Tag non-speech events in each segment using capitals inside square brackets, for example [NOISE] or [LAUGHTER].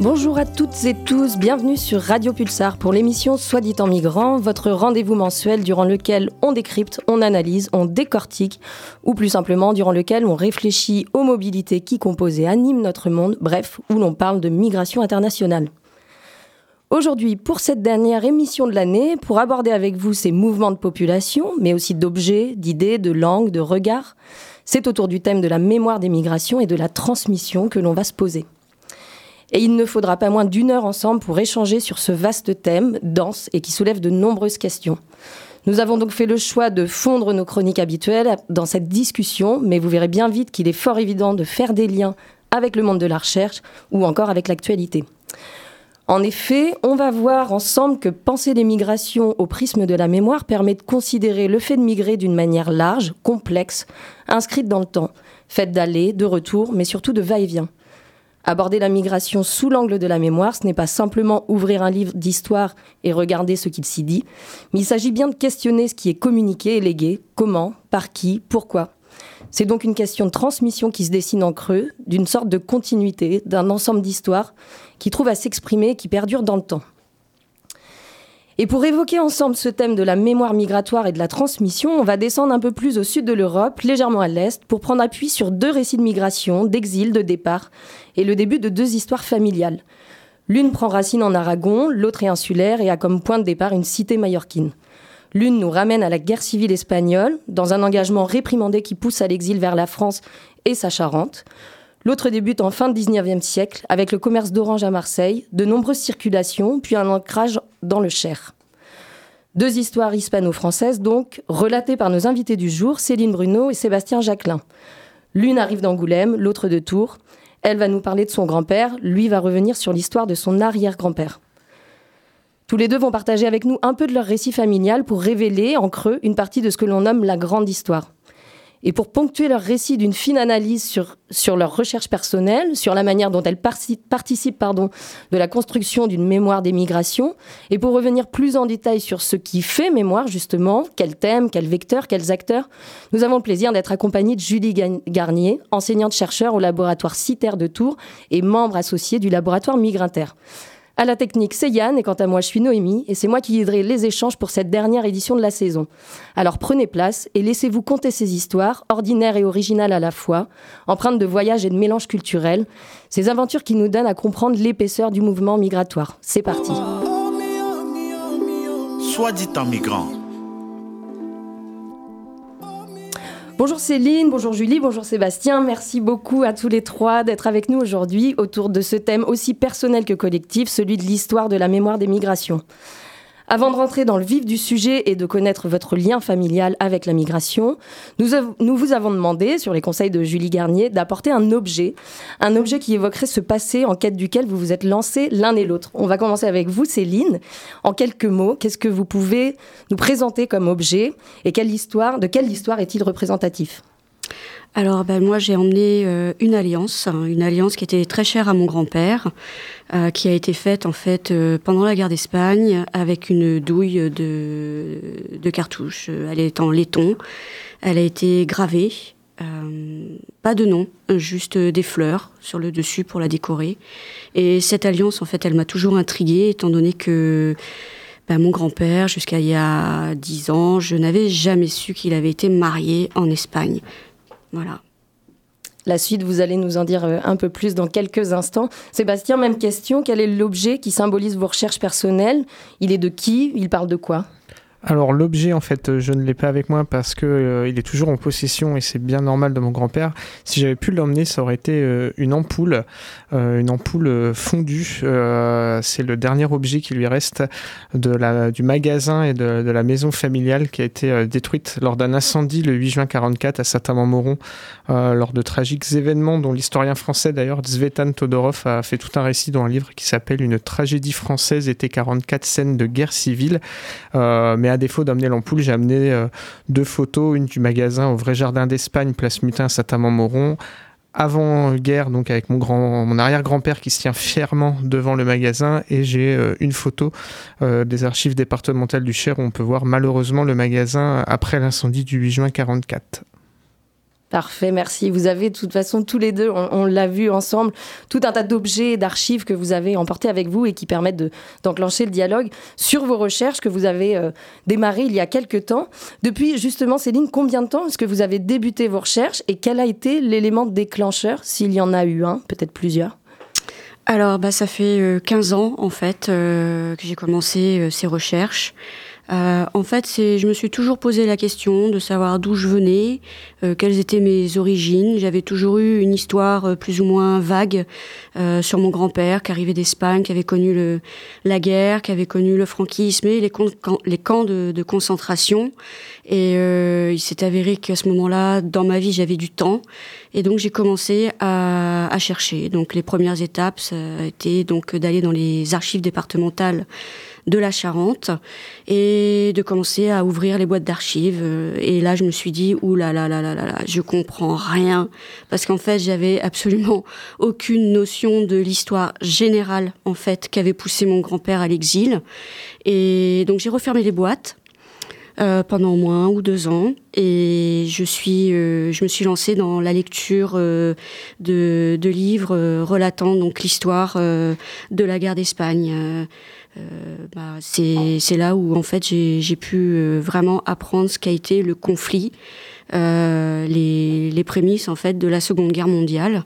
Bonjour à toutes et tous, bienvenue sur Radio Pulsar pour l'émission Soit dit en migrant, votre rendez-vous mensuel durant lequel on décrypte, on analyse, on décortique, ou plus simplement durant lequel on réfléchit aux mobilités qui composent et animent notre monde, bref, où l'on parle de migration internationale. Aujourd'hui, pour cette dernière émission de l'année, pour aborder avec vous ces mouvements de population, mais aussi d'objets, d'idées, de langues, de regards, c'est autour du thème de la mémoire des migrations et de la transmission que l'on va se poser. Et il ne faudra pas moins d'une heure ensemble pour échanger sur ce vaste thème, dense et qui soulève de nombreuses questions. Nous avons donc fait le choix de fondre nos chroniques habituelles dans cette discussion, mais vous verrez bien vite qu'il est fort évident de faire des liens avec le monde de la recherche ou encore avec l'actualité. En effet, on va voir ensemble que penser les migrations au prisme de la mémoire permet de considérer le fait de migrer d'une manière large, complexe, inscrite dans le temps, faite d'aller, de retour, mais surtout de va-et-vient. Aborder la migration sous l'angle de la mémoire, ce n'est pas simplement ouvrir un livre d'histoire et regarder ce qu'il s'y dit, mais il s'agit bien de questionner ce qui est communiqué et légué, comment, par qui, pourquoi. C'est donc une question de transmission qui se dessine en creux, d'une sorte de continuité, d'un ensemble d'histoires qui trouve à s'exprimer et qui perdure dans le temps. Et pour évoquer ensemble ce thème de la mémoire migratoire et de la transmission, on va descendre un peu plus au sud de l'Europe, légèrement à l'est, pour prendre appui sur deux récits de migration, d'exil, de départ, et le début de deux histoires familiales. L'une prend racine en Aragon, l'autre est insulaire et a comme point de départ une cité mallorquine. L'une nous ramène à la guerre civile espagnole, dans un engagement réprimandé qui pousse à l'exil vers la France et sa Charente. L'autre débute en fin du 19e siècle avec le commerce d'orange à Marseille, de nombreuses circulations, puis un ancrage dans le Cher. Deux histoires hispano-françaises donc, relatées par nos invités du jour, Céline Bruno et Sébastien Jacquelin. L'une arrive d'Angoulême, l'autre de Tours. Elle va nous parler de son grand-père, lui va revenir sur l'histoire de son arrière-grand-père. Tous les deux vont partager avec nous un peu de leur récit familial pour révéler en creux une partie de ce que l'on nomme la grande histoire et pour ponctuer leur récit d'une fine analyse sur, sur leur recherche personnelle, sur la manière dont elles participent pardon, de la construction d'une mémoire des migrations, et pour revenir plus en détail sur ce qui fait mémoire, justement, quels thèmes, quels vecteurs, quels acteurs, nous avons le plaisir d'être accompagnés de Julie Garnier, enseignante-chercheur au laboratoire CITER de Tours et membre associé du laboratoire Migrinter. À la technique, c'est Yann et quant à moi, je suis Noémie et c'est moi qui guiderai les échanges pour cette dernière édition de la saison. Alors prenez place et laissez-vous compter ces histoires, ordinaires et originales à la fois, empreintes de voyage et de mélange culturel, ces aventures qui nous donnent à comprendre l'épaisseur du mouvement migratoire. C'est parti. Soit dit en migrant Bonjour Céline, bonjour Julie, bonjour Sébastien. Merci beaucoup à tous les trois d'être avec nous aujourd'hui autour de ce thème aussi personnel que collectif, celui de l'histoire de la mémoire des migrations. Avant de rentrer dans le vif du sujet et de connaître votre lien familial avec la migration, nous, vous avons demandé, sur les conseils de Julie Garnier, d'apporter un objet, un objet qui évoquerait ce passé en quête duquel vous vous êtes lancés l'un et l'autre. On va commencer avec vous, Céline. En quelques mots, qu'est-ce que vous pouvez nous présenter comme objet et quelle histoire, de quelle histoire est-il représentatif? Alors ben, moi j'ai emmené euh, une alliance, hein, une alliance qui était très chère à mon grand-père, euh, qui a été faite en fait euh, pendant la guerre d'Espagne avec une douille de, cartouches. Elle est en laiton, elle a été gravée, pas de nom, juste des fleurs sur le dessus pour la décorer. Et cette alliance en fait elle m'a toujours intriguée étant donné que ben, mon grand-père, jusqu'à il y a dix ans, je n'avais jamais su qu'il avait été marié en Espagne. La suite, vous allez nous en dire euh, un peu plus dans quelques instants. Sébastien, même question. Quel est l'objet qui symbolise vos recherches personnelles? Il est de qui? Il parle de quoi? Alors l'objet en fait je ne l'ai pas avec moi parce que euh, il est toujours en possession et c'est bien normal de mon grand-père. Si j'avais pu l'emmener ça aurait été euh, une ampoule, euh, une ampoule fondue. c'est le dernier objet qui lui reste de la, du magasin et de, la maison familiale qui a été détruite lors d'un incendie le 8 juin 44 à Saint-Amand-Moron lors de tragiques événements dont l'historien français d'ailleurs Zvetan Todorov a fait tout un récit dans un livre qui s'appelle Une tragédie française été 44 scènes de guerre civile. mais défaut d'amener l'ampoule, j'ai amené euh, deux photos, une du magasin au Vrai Jardin d'Espagne, place Mutin, Saint-Amand-Moron, avant-guerre, donc avec mon, grand, mon arrière-grand-père qui se tient fièrement devant le magasin, et j'ai euh, une photo euh, des archives départementales du Cher où on peut voir malheureusement le magasin après l'incendie du 8 juin 44. Parfait, merci. Vous avez de toute façon tous les deux, on, l'a vu ensemble, tout un tas d'objets et d'archives que vous avez emportés avec vous et qui permettent d'enclencher le dialogue sur vos recherches que vous avez euh, démarrées il y a quelques temps. Depuis justement, Céline, combien de temps est-ce que vous avez débuté vos recherches et quel a été l'élément déclencheur, s'il y en a eu un, peut-être plusieurs? Alors, bah, ça fait 15 euh, ans en fait euh, que j'ai commencé ces recherches. Euh, en fait, je me suis toujours posé la question de savoir d'où je venais, euh, quelles étaient mes origines. J'avais toujours eu une histoire euh, plus ou moins vague euh, sur mon grand-père qui arrivait d'Espagne, qui avait connu le, la guerre, qui avait connu le franquisme et les, les camps de, de, concentration. Et euh, il s'est avéré qu'à ce moment-là, dans ma vie, j'avais du temps. Et donc, j'ai commencé à, à, chercher. Donc, les premières étapes, ça a été donc d'aller dans les archives départementales de la Charente et de commencer à ouvrir les boîtes d'archives. Et là, je me suis dit, ouh là là là là là, je comprends rien. Parce qu'en fait, j'avais absolument aucune notion de l'histoire générale, en fait, qu'avait poussé mon grand-père à l'exil. Et donc, j'ai refermé les boîtes. Euh, pendant moins un ou deux ans et je suis euh, je me suis lancée dans la lecture euh, de, de, livres euh, relatant donc l'histoire euh, de la guerre d'Espagne euh, bah, c'est là où en fait j'ai pu euh, vraiment apprendre ce qu'a été le conflit, euh, les, prémices en fait de la Seconde Guerre mondiale.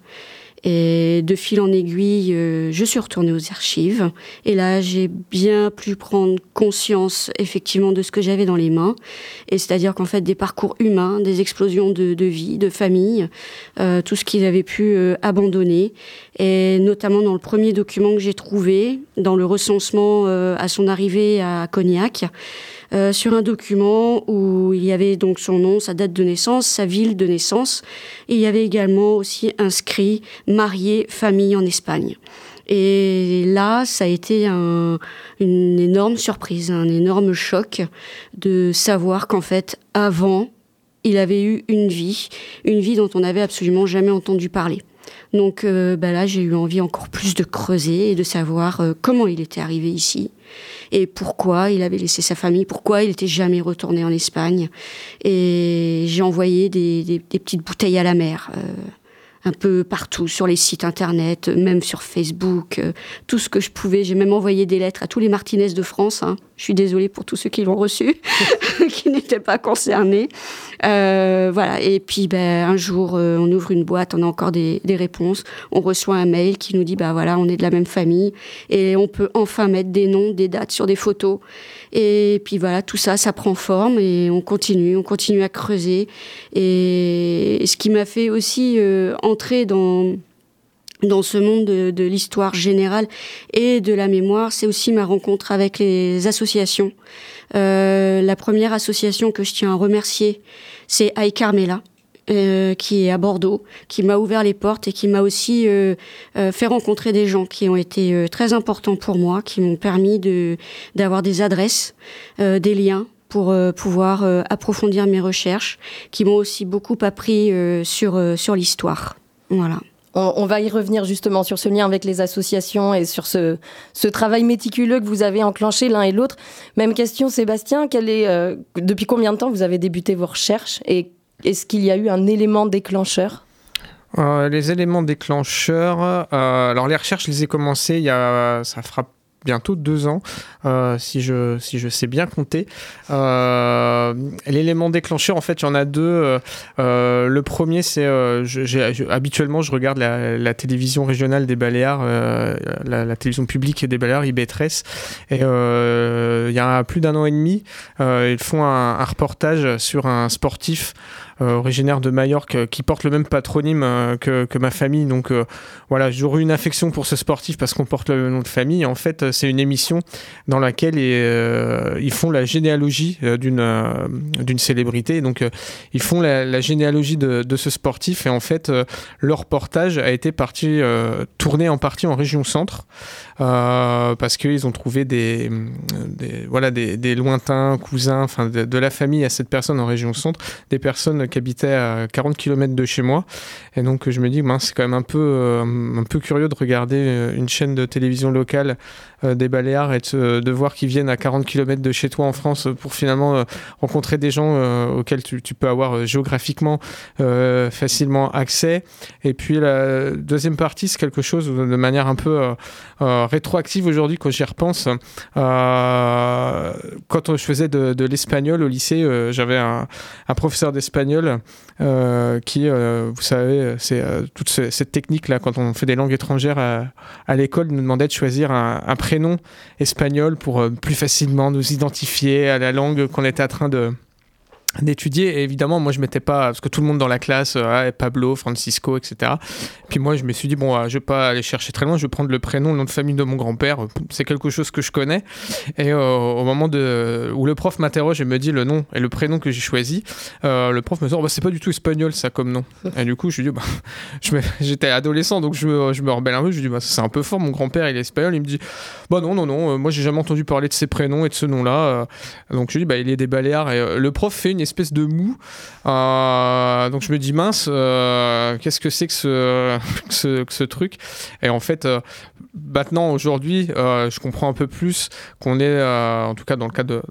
Et de fil en aiguille, euh, je suis retournée aux archives. Et là, j'ai bien pu prendre conscience effectivement de ce que j'avais dans les mains. Et c'est-à-dire qu'en fait, des parcours humains, des explosions de, vie, de famille, euh, tout ce qu'ils avaient pu euh, abandonner. Et notamment dans le premier document que j'ai trouvé, dans le recensement euh, à son arrivée à Cognac. Euh, sur un document où il y avait donc son nom, sa date de naissance, sa ville de naissance, et il y avait également aussi inscrit marié, famille en Espagne. Et là, ça a été un, une énorme surprise, un énorme choc de savoir qu'en fait, avant, il avait eu une vie, une vie dont on n'avait absolument jamais entendu parler. Donc euh, bah là, j'ai eu envie encore plus de creuser et de savoir euh, comment il était arrivé ici et pourquoi il avait laissé sa famille, pourquoi il n'était jamais retourné en Espagne. Et j'ai envoyé des, petites bouteilles à la mer. Euh, un peu partout, sur les sites internet, même sur Facebook, tout ce que je pouvais. J'ai même envoyé des lettres à tous les Martinez de France. Hein. Je suis désolée pour tous ceux qui l'ont reçu, [LAUGHS] qui n'étaient pas concernés. Euh, voilà. Et puis, ben, un jour, euh, on ouvre une boîte, on a encore des, des, réponses. On reçoit un mail qui nous dit, bah voilà, on est de la même famille et on peut enfin mettre des noms, des dates sur des photos. Et puis voilà, tout ça, ça prend forme et on continue, on continue à creuser. Et ce qui m'a fait aussi euh, entrer dans dans ce monde de, de l'histoire générale et de la mémoire, c'est aussi ma rencontre avec les associations. Euh, la première association que je tiens à remercier, c'est Aïe Carmela, euh, qui est à Bordeaux, qui m'a ouvert les portes et qui m'a aussi euh, euh, fait rencontrer des gens qui ont été euh, très importants pour moi, qui m'ont permis de d'avoir des adresses, euh, des liens pour euh, pouvoir approfondir mes recherches, qui m'ont aussi beaucoup appris sur sur l'histoire. Voilà. On, va y revenir justement sur ce lien avec les associations et sur ce, travail méticuleux que vous avez enclenché l'un et l'autre. Même question, Sébastien, euh, depuis combien de temps vous avez débuté vos recherches et est-ce qu'il y a eu un élément déclencheur? Euh, Les éléments déclencheurs, euh, alors les recherches, je les ai commencées il y a, ça fera bientôt deux ans, si, je, si je sais bien compter. L'élément déclencheur, en fait, il y en a deux. le premier, c'est habituellement, je regarde la, télévision régionale des Baléares, la, télévision publique des Baléares, IB13, et il y a plus d'un an et demi, ils font un reportage sur un sportif euh, originaire de Majorque, euh, qui porte le même patronyme euh, que, ma famille. Donc voilà, j'aurais une affection pour ce sportif parce qu'on porte le nom de famille. En fait, c'est une émission dans laquelle ils font la généalogie d'une célébrité. Donc ils font la, généalogie de, de, ce sportif et en fait, leur reportage a été parti, tourné en partie en région centre. parce qu'ils ont trouvé des, voilà, des, lointains cousins de, de, la famille à cette personne en région centre, des personnes qui habitait à 40 km de chez moi. Et donc je me dis, c'est quand même un peu, euh, un peu curieux de regarder euh, une chaîne de télévision locale des Baléares et de, voir qu'ils viennent à 40 km de chez toi en France pour finalement rencontrer des gens auxquels tu, peux avoir géographiquement facilement accès. Et puis la deuxième partie, c'est quelque chose de manière un peu rétroactive aujourd'hui quand j'y repense. quand je faisais de, l'espagnol au lycée, j'avais un professeur d'espagnol euh, qui, euh, vous savez, c'est euh, toute cette technique-là, quand on fait des langues étrangères à, l'école, nous demandait de choisir un, un prénom espagnol pour plus facilement nous identifier à la langue qu'on était en train de, d'étudier. Et évidemment moi je m'étais pas parce que tout le monde dans la classe euh, Pablo Francisco etc puis moi je me suis dit bon euh, je vais pas aller chercher très loin je vais prendre le prénom le nom de famille de mon grand-père. C'est quelque chose que je connais. Et euh, au moment de où le prof m'interroge et me dit le nom et le prénom que j'ai choisi le prof me dit oh, bah, c'est pas du tout espagnol ça comme nom. Et du coup je lui dis bah, [LAUGHS] j'étais adolescent donc je me, je me rebelle un peu. Je lui dis bah, c'est un peu fort mon grand-père il est espagnol. Il me dit bah non non non moi j'ai jamais entendu parler de ces prénoms et de ce nom là donc je lui dis bah il est des Baléares et le prof fait une espèce de mou. Euh, donc je me dis mince, euh, qu'est-ce que c'est que ce, [LAUGHS] ce, truc? Et en fait, euh, maintenant, aujourd'hui, je comprends un peu plus qu'on est, en tout cas dans le cas de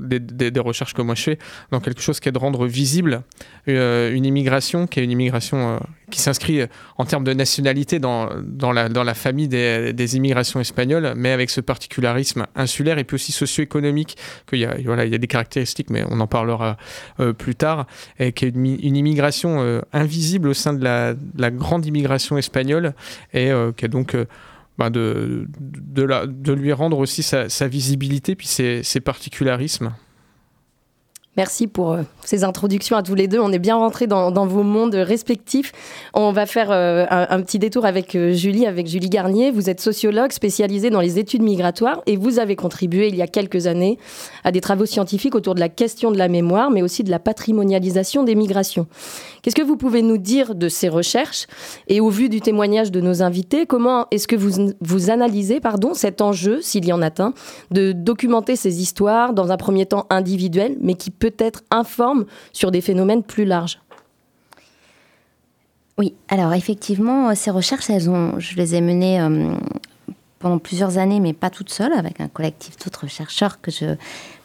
des, recherches que moi je fais dans quelque chose qui est de rendre visible euh, une immigration, qui est une immigration euh, qui s'inscrit en termes de nationalité dans, dans, la, dans la famille des, des, immigrations espagnoles, mais avec ce particularisme insulaire et puis aussi socio-économique, qu'il y a, voilà, il y a des caractéristiques, mais on en parlera euh, plus tard, et qui est une, immigration invisible au sein de la, la, grande immigration espagnole, et qui est donc bah, de, de, lui rendre aussi sa, visibilité puis ses, ses particularismes. Merci pour euh, ces introductions à tous les deux. On est bien rentrés dans, vos mondes respectifs. On va faire euh, un, petit détour avec euh, Julie, avec Julie Garnier. Vous êtes sociologue spécialisée dans les études migratoires et vous avez contribué il y a quelques années à des travaux scientifiques autour de la question de la mémoire, mais aussi de la patrimonialisation des migrations. Qu'est-ce que vous pouvez nous dire de ces recherches Et au vu du témoignage de nos invités, comment est-ce que vous, vous analysez pardon, cet enjeu, s'il y en a un, de documenter ces histoires dans un premier temps individuel, mais qui peut-être informe sur des phénomènes plus larges? Oui, alors effectivement, ces recherches, elles ont, je les ai menées euh, pendant plusieurs années, mais pas toute seule, avec un collectif d'autres chercheurs que je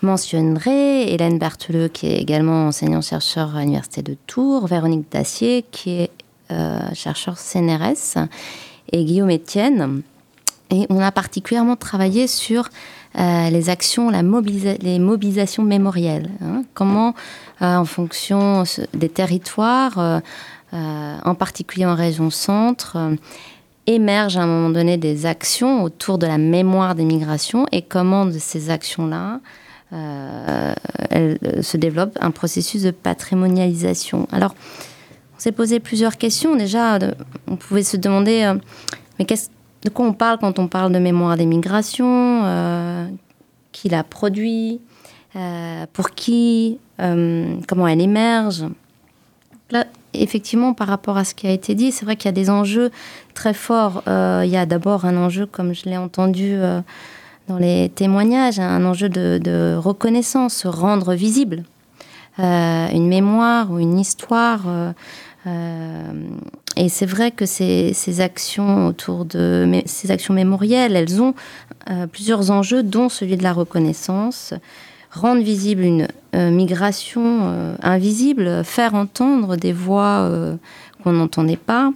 mentionnerai. Hélène Bertheleux, qui est également enseignant-chercheur à l'Université de Tours, Véronique Dacier, qui est euh, chercheur CNRS, et Guillaume Etienne. Et on a particulièrement travaillé sur euh, les actions, la les mobilisations mémorielles. Hein. Comment, euh, en fonction des territoires, en particulier en région centre, émergent à un moment donné des actions autour de la mémoire des migrations et comment de ces actions-là euh, euh, se développe un processus de patrimonialisation. Alors, on s'est posé plusieurs questions. Déjà, on pouvait se demander, euh, mais de quoi on parle quand on parle de mémoire des migrations Qui la produit Pour qui Comment elle émerge? Là, effectivement, par rapport à ce qui a été dit, c'est vrai qu'il y a des enjeux très forts. Euh, il y a d'abord un enjeu, comme je l'ai entendu euh, dans les témoignages, un enjeu de, reconnaissance, rendre visible. Euh, une mémoire ou une histoire. et c'est vrai que ces, actions autour de ces actions mémorielles, elles ont plusieurs enjeux, dont celui de la reconnaissance, rendre visible une migration invisible, faire entendre des voix qu'on n'entendait pas.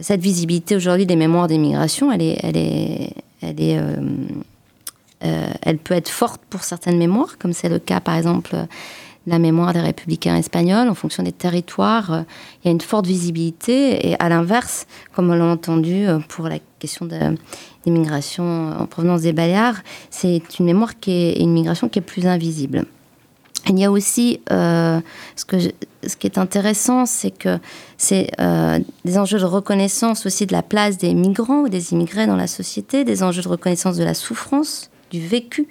Cette visibilité aujourd'hui des mémoires des migrations, elle est, elle est, elle est elle peut être forte pour certaines mémoires, comme c'est le cas par exemple la mémoire des républicains espagnols, en fonction des territoires, euh, il y a une forte visibilité. Et à l'inverse, comme on l'a entendu euh, pour la question de l'immigration en provenance des Baléares, c'est une mémoire qui est une migration qui est plus invisible. Il y a aussi euh, ce, que ce qui est intéressant, c'est que c'est des enjeux de reconnaissance aussi de la place des migrants ou des immigrés dans la société, des enjeux de reconnaissance de la souffrance, du vécu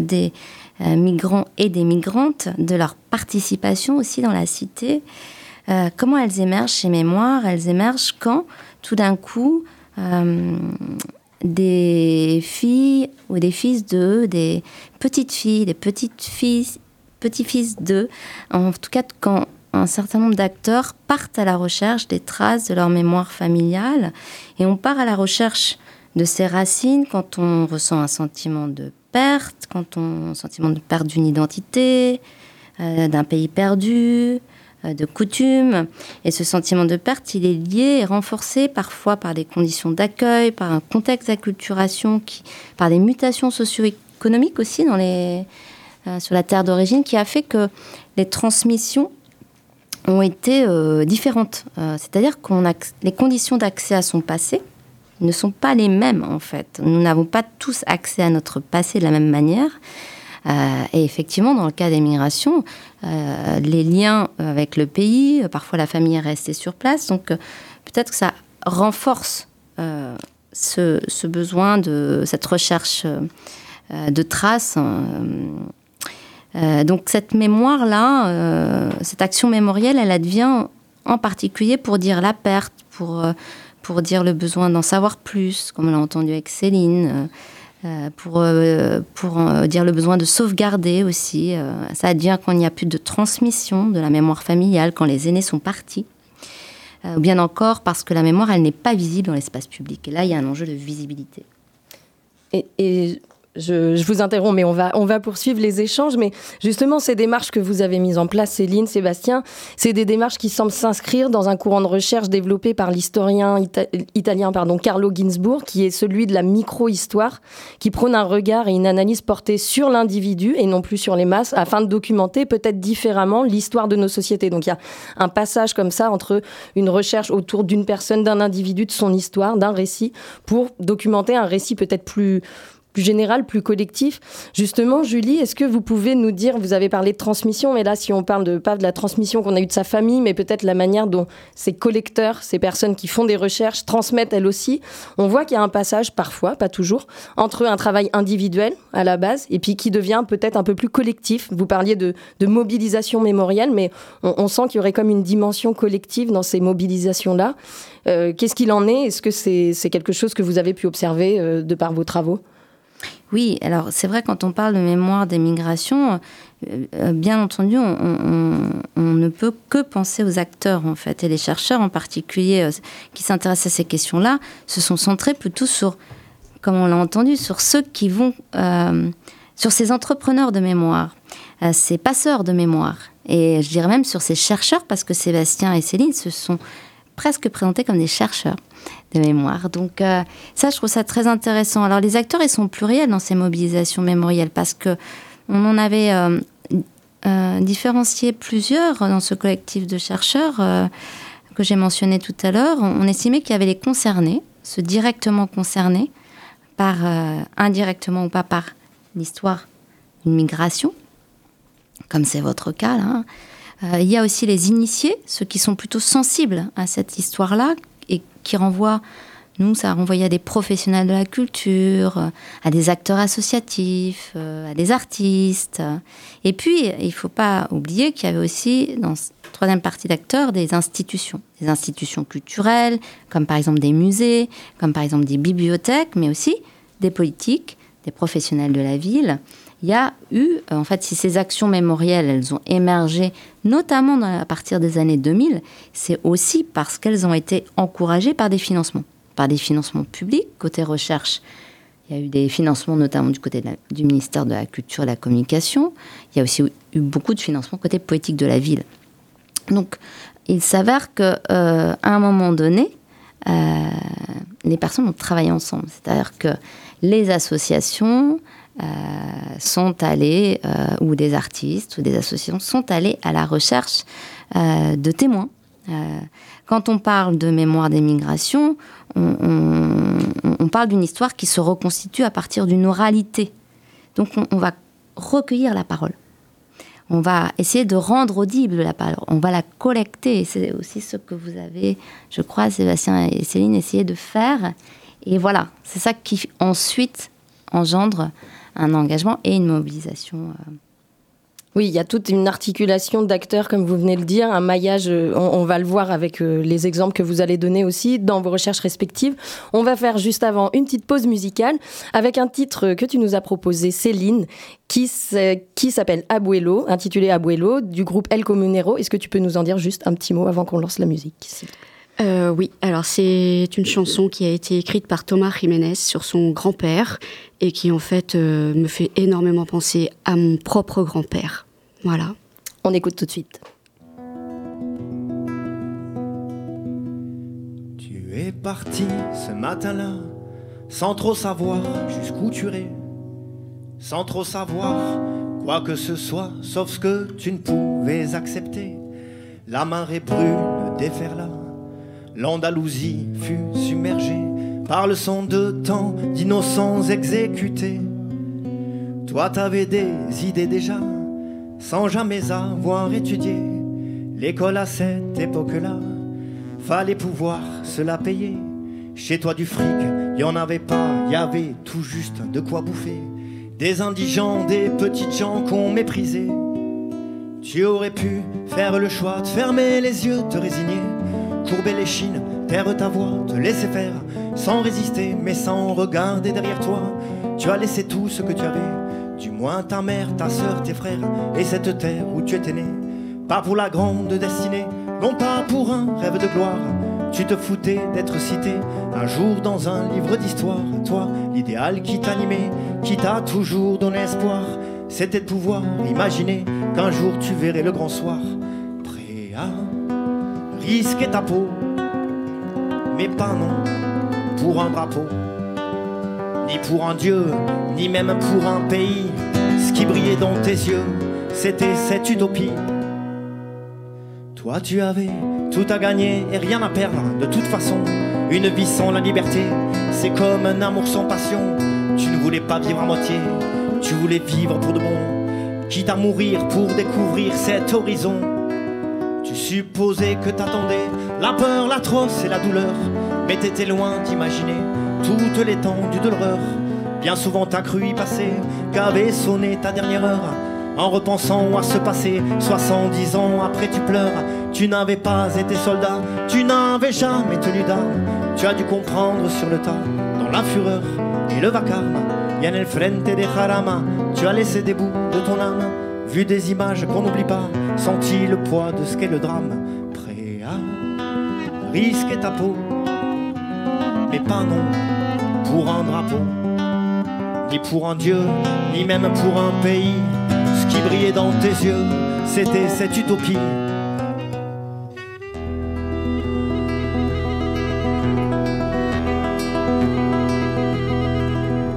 des, euh, migrants et des migrantes, de leur participation aussi dans la cité. Euh, comment elles émergent chez Mémoire Elles émergent quand, tout d'un coup, euh, des filles ou des fils d'eux, des petites filles, des petites filles, petits-fils d'eux, en tout cas quand un certain nombre d'acteurs partent à la recherche des traces de leur mémoire familiale, et on part à la recherche de ces racines quand on ressent un sentiment de perte, quand on sentiment de perte d'une identité, euh, d'un pays perdu, euh, de coutumes. Et ce sentiment de perte, il est lié et renforcé parfois par des conditions d'accueil, par un contexte d'acculturation, par des mutations socio-économiques aussi dans les, sur la terre d'origine, qui a fait que les transmissions ont été différentes. C'est-à-dire qu'on a les conditions d'accès à son passé, ne sont pas les mêmes en fait. Nous n'avons pas tous accès à notre passé de la même manière. Euh, et effectivement, dans le cas des migrations, euh, les liens avec le pays, euh, parfois la famille est restée sur place, donc peut-être que ça renforce ce, besoin de cette recherche de traces. Donc cette mémoire-là, cette action mémorielle, elle advient en particulier pour dire la perte, pour pour dire le besoin d'en savoir plus, comme on l'a entendu avec Céline, euh, euh, pour, euh, pour dire le besoin de sauvegarder aussi. ça advient quand il n'y a plus de transmission de la mémoire familiale, quand les aînés sont partis. ou bien encore parce que la mémoire, elle n'est pas visible dans l'espace public. Et là, il y a un enjeu de visibilité. Et, et je, vous interromps, mais on va, on va poursuivre les échanges. Mais justement, ces démarches que vous avez mises en place, Céline, Sébastien, c'est des démarches qui semblent s'inscrire dans un courant de recherche développé par l'historien italien pardon, Carlo Ginzburg, qui est celui de la micro-histoire, qui prône un regard et une analyse portée sur l'individu et non plus sur les masses, afin de documenter peut-être différemment l'histoire de nos sociétés. Donc il y a un passage comme ça entre une recherche autour d'une personne, d'un individu, de son histoire, d'un récit, pour documenter un récit peut-être plus plus général, plus collectif. Justement, Julie, est-ce que vous pouvez nous dire, vous avez parlé de transmission, mais là, si on parle de pas de la transmission qu'on a eue de sa famille, mais peut-être la manière dont ces collecteurs, ces personnes qui font des recherches, transmettent elles aussi, on voit qu'il y a un passage parfois, pas toujours, entre un travail individuel à la base et puis qui devient peut-être un peu plus collectif. Vous parliez de, mobilisation mémorielle, mais on, sent qu'il y aurait comme une dimension collective dans ces mobilisations-là. Euh, qu'est-ce qu'il en est? Est-ce que c'est quelque chose que vous avez pu observer euh, de par vos travaux? Oui, alors c'est vrai quand on parle de mémoire des migrations, euh, euh, bien entendu, on, ne peut que penser aux acteurs en fait, et les chercheurs en particulier euh, qui s'intéressent à ces questions-là se sont centrés plutôt sur, comme on l'a entendu, sur ceux qui vont, sur ces entrepreneurs de mémoire, ces passeurs de mémoire, et je dirais même sur ces chercheurs parce que Sébastien et Céline se sont presque présentés comme des chercheurs de mémoire. Donc euh, ça, je trouve ça très intéressant. Alors les acteurs, ils sont pluriels dans ces mobilisations mémorielles parce que on en avait euh, euh, différencié plusieurs dans ce collectif de chercheurs que j'ai mentionné tout à l'heure. On, estimait qu'il y avait les concernés, ceux directement concernés par indirectement ou pas par l'histoire d'une migration, comme c'est votre cas là. il y a aussi les initiés, ceux qui sont plutôt sensibles à cette histoire-là, et qui renvoie, nous, ça renvoyait à des professionnels de la culture, à des acteurs associatifs, euh, à des artistes. Et puis, il ne faut pas oublier qu'il y avait aussi, dans cette troisième partie d'acteurs, des institutions. Des institutions culturelles, comme par exemple des musées, comme par exemple des bibliothèques, mais aussi des politiques, des professionnels de la ville il y a eu, en fait, si ces actions mémorielles, elles ont émergé, notamment à partir des années 2000, c'est aussi parce qu'elles ont été encouragées par des financements, par des financements publics, côté recherche. Il y a eu des financements notamment du côté du ministère de la Culture et de la Communication. Il y a aussi eu beaucoup de financements côté politique de la ville. Donc, il s'avère qu'à euh, un moment donné, euh, les personnes ont travaillé ensemble. C'est-à-dire que les associations euh, sont allées, euh, ou des artistes ou des associations sont allées à la recherche euh, de témoins. quand on parle de mémoire des migrations, on, parle d'une histoire qui se reconstitue à partir d'une oralité. Donc on, va recueillir la parole. On va essayer de rendre audible la parole. On va la collecter. C'est aussi ce que vous avez, je crois, Sébastien et Céline, essayé de faire. Et voilà, c'est ça qui ensuite engendre un engagement et une mobilisation. Euh, oui, il y a toute une articulation d'acteurs, comme vous venez de le dire, un maillage, euh, on, va le voir avec euh, les exemples que vous allez donner aussi dans vos recherches respectives. On va faire juste avant une petite pause musicale avec un titre que tu nous as proposé, Céline, qui, qui s'appelle Abuelo, intitulé Abuelo, du groupe El Comunero. Est-ce que tu peux nous en dire juste un petit mot avant qu'on lance la musique euh, oui, alors c'est une chanson qui a été écrite par Thomas Jiménez sur son grand-père et qui en fait me fait énormément penser à mon propre grand-père. Voilà. On écoute tout de suite. Tu es parti ce matin-là, sans trop savoir jusqu'où tu irais, sans trop savoir quoi que ce soit, sauf ce que tu ne pouvais accepter. La marée brune déferla, l'Andalousie fut submergée par le son de tant d'innocents exécutés. Toi, t'avais des idées déjà sans jamais avoir étudié l'école à cette époque-là. Fallait pouvoir se la payer. Chez toi du fric, y en avait pas, y avait tout juste de quoi bouffer. Des indigents, des petites gens qu'on méprisait. Tu aurais pu faire le choix de fermer les yeux, te résigner, courber les chines, taire ta voix, te laisser faire, sans résister, mais sans regarder derrière toi. Tu as laissé tout ce que tu avais du moins ta mère, ta soeur, tes frères, et cette terre où tu étais né. Pas pour la grande destinée, non pas pour un rêve de gloire. Tu te foutais d'être cité un jour dans un livre d'histoire. Toi, l'idéal qui t'animait, qui t'a toujours donné espoir, c'était de pouvoir imaginer qu'un jour tu verrais le grand soir. Prêt à risquer ta peau, mais pas non pour un drapeau ni pour un dieu, ni même pour un pays. Ce qui brillait dans tes yeux, c'était cette utopie. Toi, tu avais tout à gagner et rien à perdre. De toute façon, une vie sans la liberté, c'est comme un amour sans passion. Tu ne voulais pas vivre à moitié, tu voulais vivre pour de bon, quitte à mourir pour découvrir cet horizon. Tu supposais que t'attendais la peur, l'atroce et la douleur, mais t'étais loin d'imaginer toute l'étendue de l'horreur. Bien souvent t'as cru y passer, qu'avait sonné ta dernière heure. En repensant à ce passé, 70 ans après tu pleures. Tu n'avais pas été soldat, tu n'avais jamais tenu d'armes. Tu as dû comprendre sur le tas, dans la fureur et le vacarme. Yann el frente de Jarama, tu as laissé des bouts de ton âme. Vu des images qu'on n'oublie pas, senti le poids de ce qu'est le drame. Prêt à risquer ta peau mais pas non pour un drapeau, ni pour un dieu, ni même pour un pays. Ce qui brillait dans tes yeux, c'était cette utopie.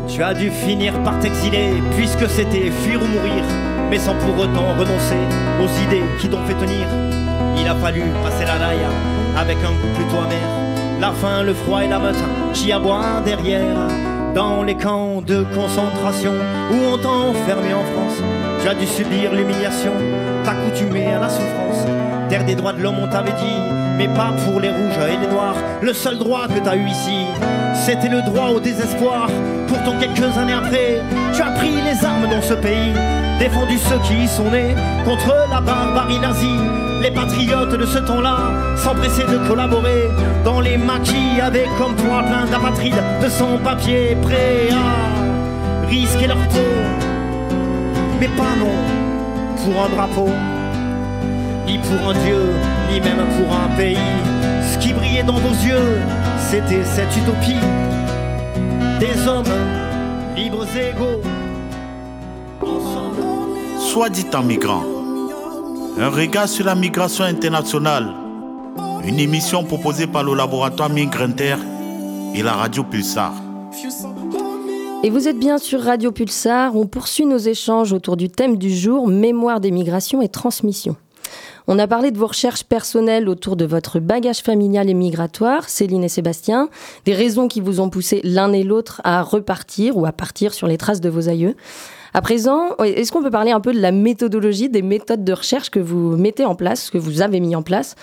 Tu as dû finir par t'exiler, puisque c'était fuir ou mourir, mais sans pour autant renoncer aux idées qui t'ont fait tenir. Il a fallu passer la raille avec un goût plutôt amer la faim, le froid et la meute qui aboient derrière. Dans les camps de concentration où on t'a enfermé en France, tu as dû subir l'humiliation, t'accoutumer à la souffrance. Terre des droits de l'homme, on t'avait dit, mais pas pour les rouges et les noirs. Le seul droit que t'as eu ici, c'était le droit au désespoir. Pourtant, quelques années après, tu as pris les armes dans ce pays, défendu ceux qui y sont nés contre la barbarie nazie les patriotes de ce temps-là s'empressaient de collaborer dans les maquis avec comme toi plein d'apatrides de sans-papiers prêts à risquer leur peau. Mais pas non pour un drapeau, ni pour un dieu, ni même pour un pays. Ce qui brillait dans vos yeux, c'était cette utopie des hommes libres et égaux. Soit dit en migrant un regard sur la migration internationale. Une émission proposée par le laboratoire Migrinter et la radio Pulsar. Et vous êtes bien sur Radio Pulsar, on poursuit nos échanges autour du thème du jour, mémoire des migrations et transmission. On a parlé de vos recherches personnelles autour de votre bagage familial et migratoire, Céline et Sébastien, des raisons qui vous ont poussé l'un et l'autre à repartir ou à partir sur les traces de vos aïeux. À présent, est-ce qu'on peut parler un peu de la méthodologie, des méthodes de recherche que vous mettez en place, que vous avez mis en place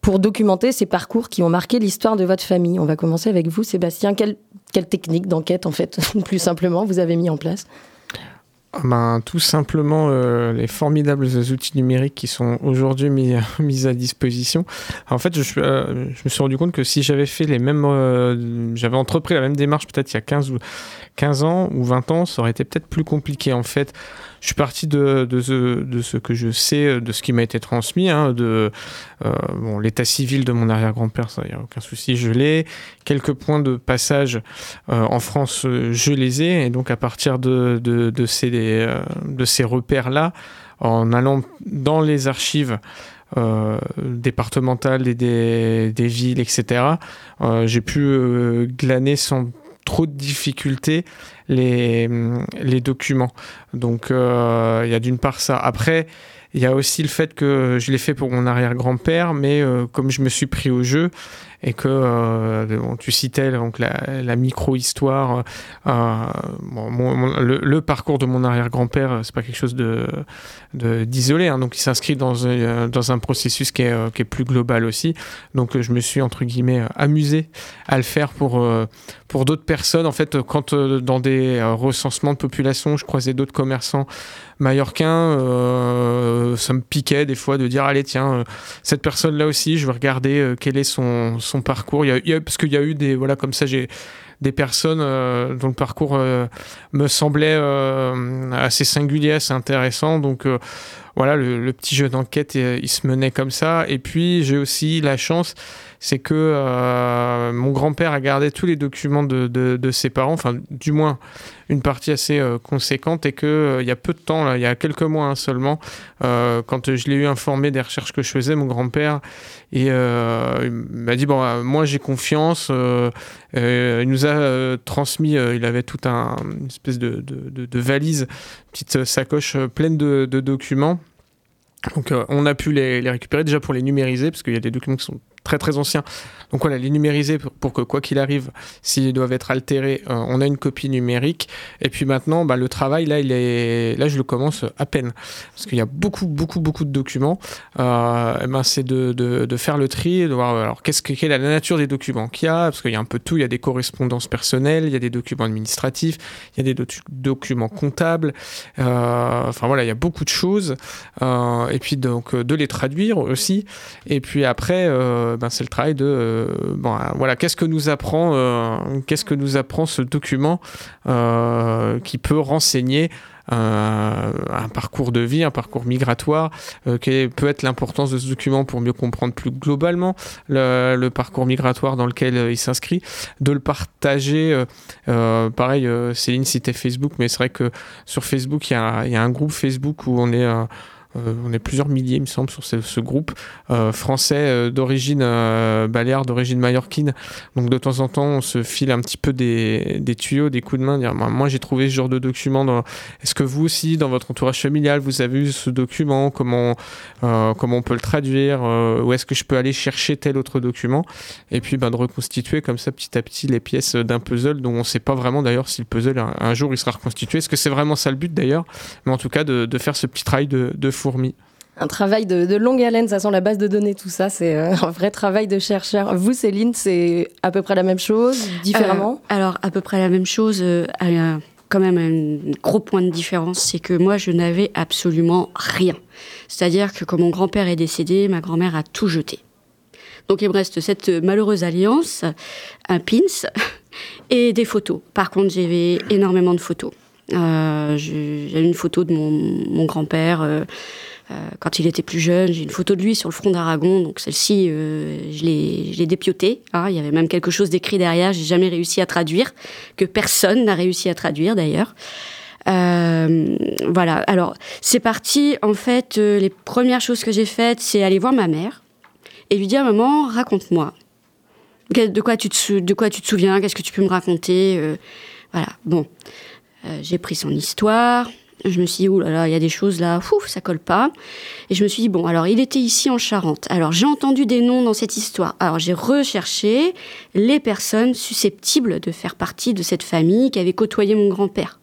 pour documenter ces parcours qui ont marqué l'histoire de votre famille? On va commencer avec vous, Sébastien. Quelle, quelle technique d'enquête, en fait, [LAUGHS] plus simplement, vous avez mis en place? Ben, Tout simplement euh, les formidables outils numériques qui sont aujourd'hui mis, [LAUGHS] mis, à disposition. En fait, je, euh, je, me suis rendu compte que si j'avais fait les mêmes. Euh, j'avais entrepris la même démarche peut-être il y a 15, ou, 15 ans ou 20 ans, ça aurait été peut-être plus compliqué. En fait, je suis parti de, ce, que je sais, de ce qui m'a été transmis, hein, de bon, l'état civil de mon arrière-grand-père, ça, il n'y a aucun souci, je l'ai. Quelques points de passage en France, je les ai. Et donc, à partir de, euh, ces repères-là en allant dans les archives euh, départementales et des, villes, etc. Euh, j'ai pu glaner sans trop de difficultés les, documents. Donc il y a d'une part ça. Après, il y a aussi le fait que je l'ai fait pour mon arrière-grand-père, mais comme je me suis pris au jeu, et que euh, tu citais donc la, micro-histoire. Euh, le, parcours de mon arrière-grand-père, c'est pas quelque chose de d'isolé, hein, donc il s'inscrit dans, un, dans un processus qui est, qui est, plus global aussi. Donc je me suis entre guillemets amusé à le faire pour pour d'autres personnes. En fait, quand dans des recensements de population, je croisais d'autres commerçants mallorcains, ça me piquait des fois de dire allez tiens cette personne là aussi, je vais regarder quel est son son parcours. Il y a, parce qu'il y a eu des voilà comme ça j'ai des personnes euh, dont le parcours euh, me semblait euh, assez singulier, assez intéressant. Donc voilà, le, petit jeu d'enquête, il se menait comme ça. Et puis j'ai aussi la chance c'est que euh, mon grand-père a gardé tous les documents de, ses parents, enfin du moins une partie assez euh, conséquente, et qu'il euh, il y a peu de temps, il y a quelques mois hein, seulement, quand je l'ai eu informé des recherches que je faisais, mon grand-père, m'a dit bon, moi j'ai confiance. il nous a transmis, il avait tout un une espèce de, de valise, petite sacoche pleine de, documents. Donc on a pu les, les, récupérer déjà pour les numériser, parce qu'il y a des documents qui sont très très anciens. Donc voilà, les numériser pour, que quoi qu'il arrive, s'ils doivent être altérés, euh, on a une copie numérique. Et puis maintenant, bah, le travail, là, il est, là, je le commence à peine. Parce qu'il y a beaucoup, beaucoup, beaucoup de documents. Euh, ben, c'est de, faire le tri, de voir alors, qu'est-ce que, quelle est la nature des documents qu'il y a. Parce qu'il y a un peu tout. Il y a des correspondances personnelles, il y a des documents administratifs, il y a des documents comptables. Euh, enfin voilà, il y a beaucoup de choses. et puis donc de les traduire aussi. Et puis après, ben, c'est le travail de bon, voilà, qu'est-ce que nous apprend, euh, qu'est-ce que nous apprend ce document euh, qui peut renseigner un parcours de vie, un parcours migratoire, quelle peut être l'importance de ce document pour mieux comprendre plus globalement le, parcours migratoire dans lequel il s'inscrit, de le partager. pareil, Céline citait Facebook, mais c'est vrai que sur Facebook, il y, a, un groupe Facebook où on est euh, on est plusieurs milliers, il me semble, sur ce, groupe euh, français euh, d'origine baléare, d'origine mallorquine. Donc de temps en temps, on se file un petit peu des, tuyaux, des coups de main. Dire, moi, j'ai trouvé ce genre de document. Est-ce que vous aussi, dans votre entourage familial, vous avez eu ce document? Comment, comment on peut le traduire? Où est-ce que je peux aller chercher tel autre document? Et puis ben, de reconstituer comme ça petit à petit les pièces d'un puzzle dont on ne sait pas vraiment d'ailleurs si le puzzle un, jour il sera reconstitué. Est-ce que c'est vraiment ça le but d'ailleurs? Mais en tout cas, de, faire ce petit travail de, de un travail de, longue haleine, ça sent la base de données, tout ça, c'est euh, un vrai travail de chercheur. Vous, Céline, c'est à peu près la même chose, différemment? Euh, Alors, à peu près la même chose, euh, quand même un gros point de différence, c'est que moi, je n'avais absolument rien. C'est-à-dire que quand mon grand-père est décédé, ma grand-mère a tout jeté. Donc il me reste cette malheureuse alliance, un pins [LAUGHS] et des photos. Par contre, j'avais énormément de photos. Euh, j'ai une photo de mon, grand-père euh, euh, quand il était plus jeune. J'ai une photo de lui sur le front d'Aragon. Donc celle-ci, je l'ai dépiotée. Hein. Il y avait même quelque chose d'écrit derrière. J'ai jamais réussi à traduire, que personne n'a réussi à traduire d'ailleurs. voilà. Alors c'est parti. En fait, les premières choses que j'ai faites, c'est aller voir ma mère et lui dire maman, raconte-moi. De quoi tu te souviens? Qu'est-ce que tu peux me raconter Voilà, bon. J'ai pris son histoire. Je me suis dit, là il y a des choses là, ouf, ça colle pas. Et je me suis dit, bon, alors il était ici en Charente. Alors j'ai entendu des noms dans cette histoire. Alors j'ai recherché les personnes susceptibles de faire partie de cette famille qui avait côtoyé mon grand-père.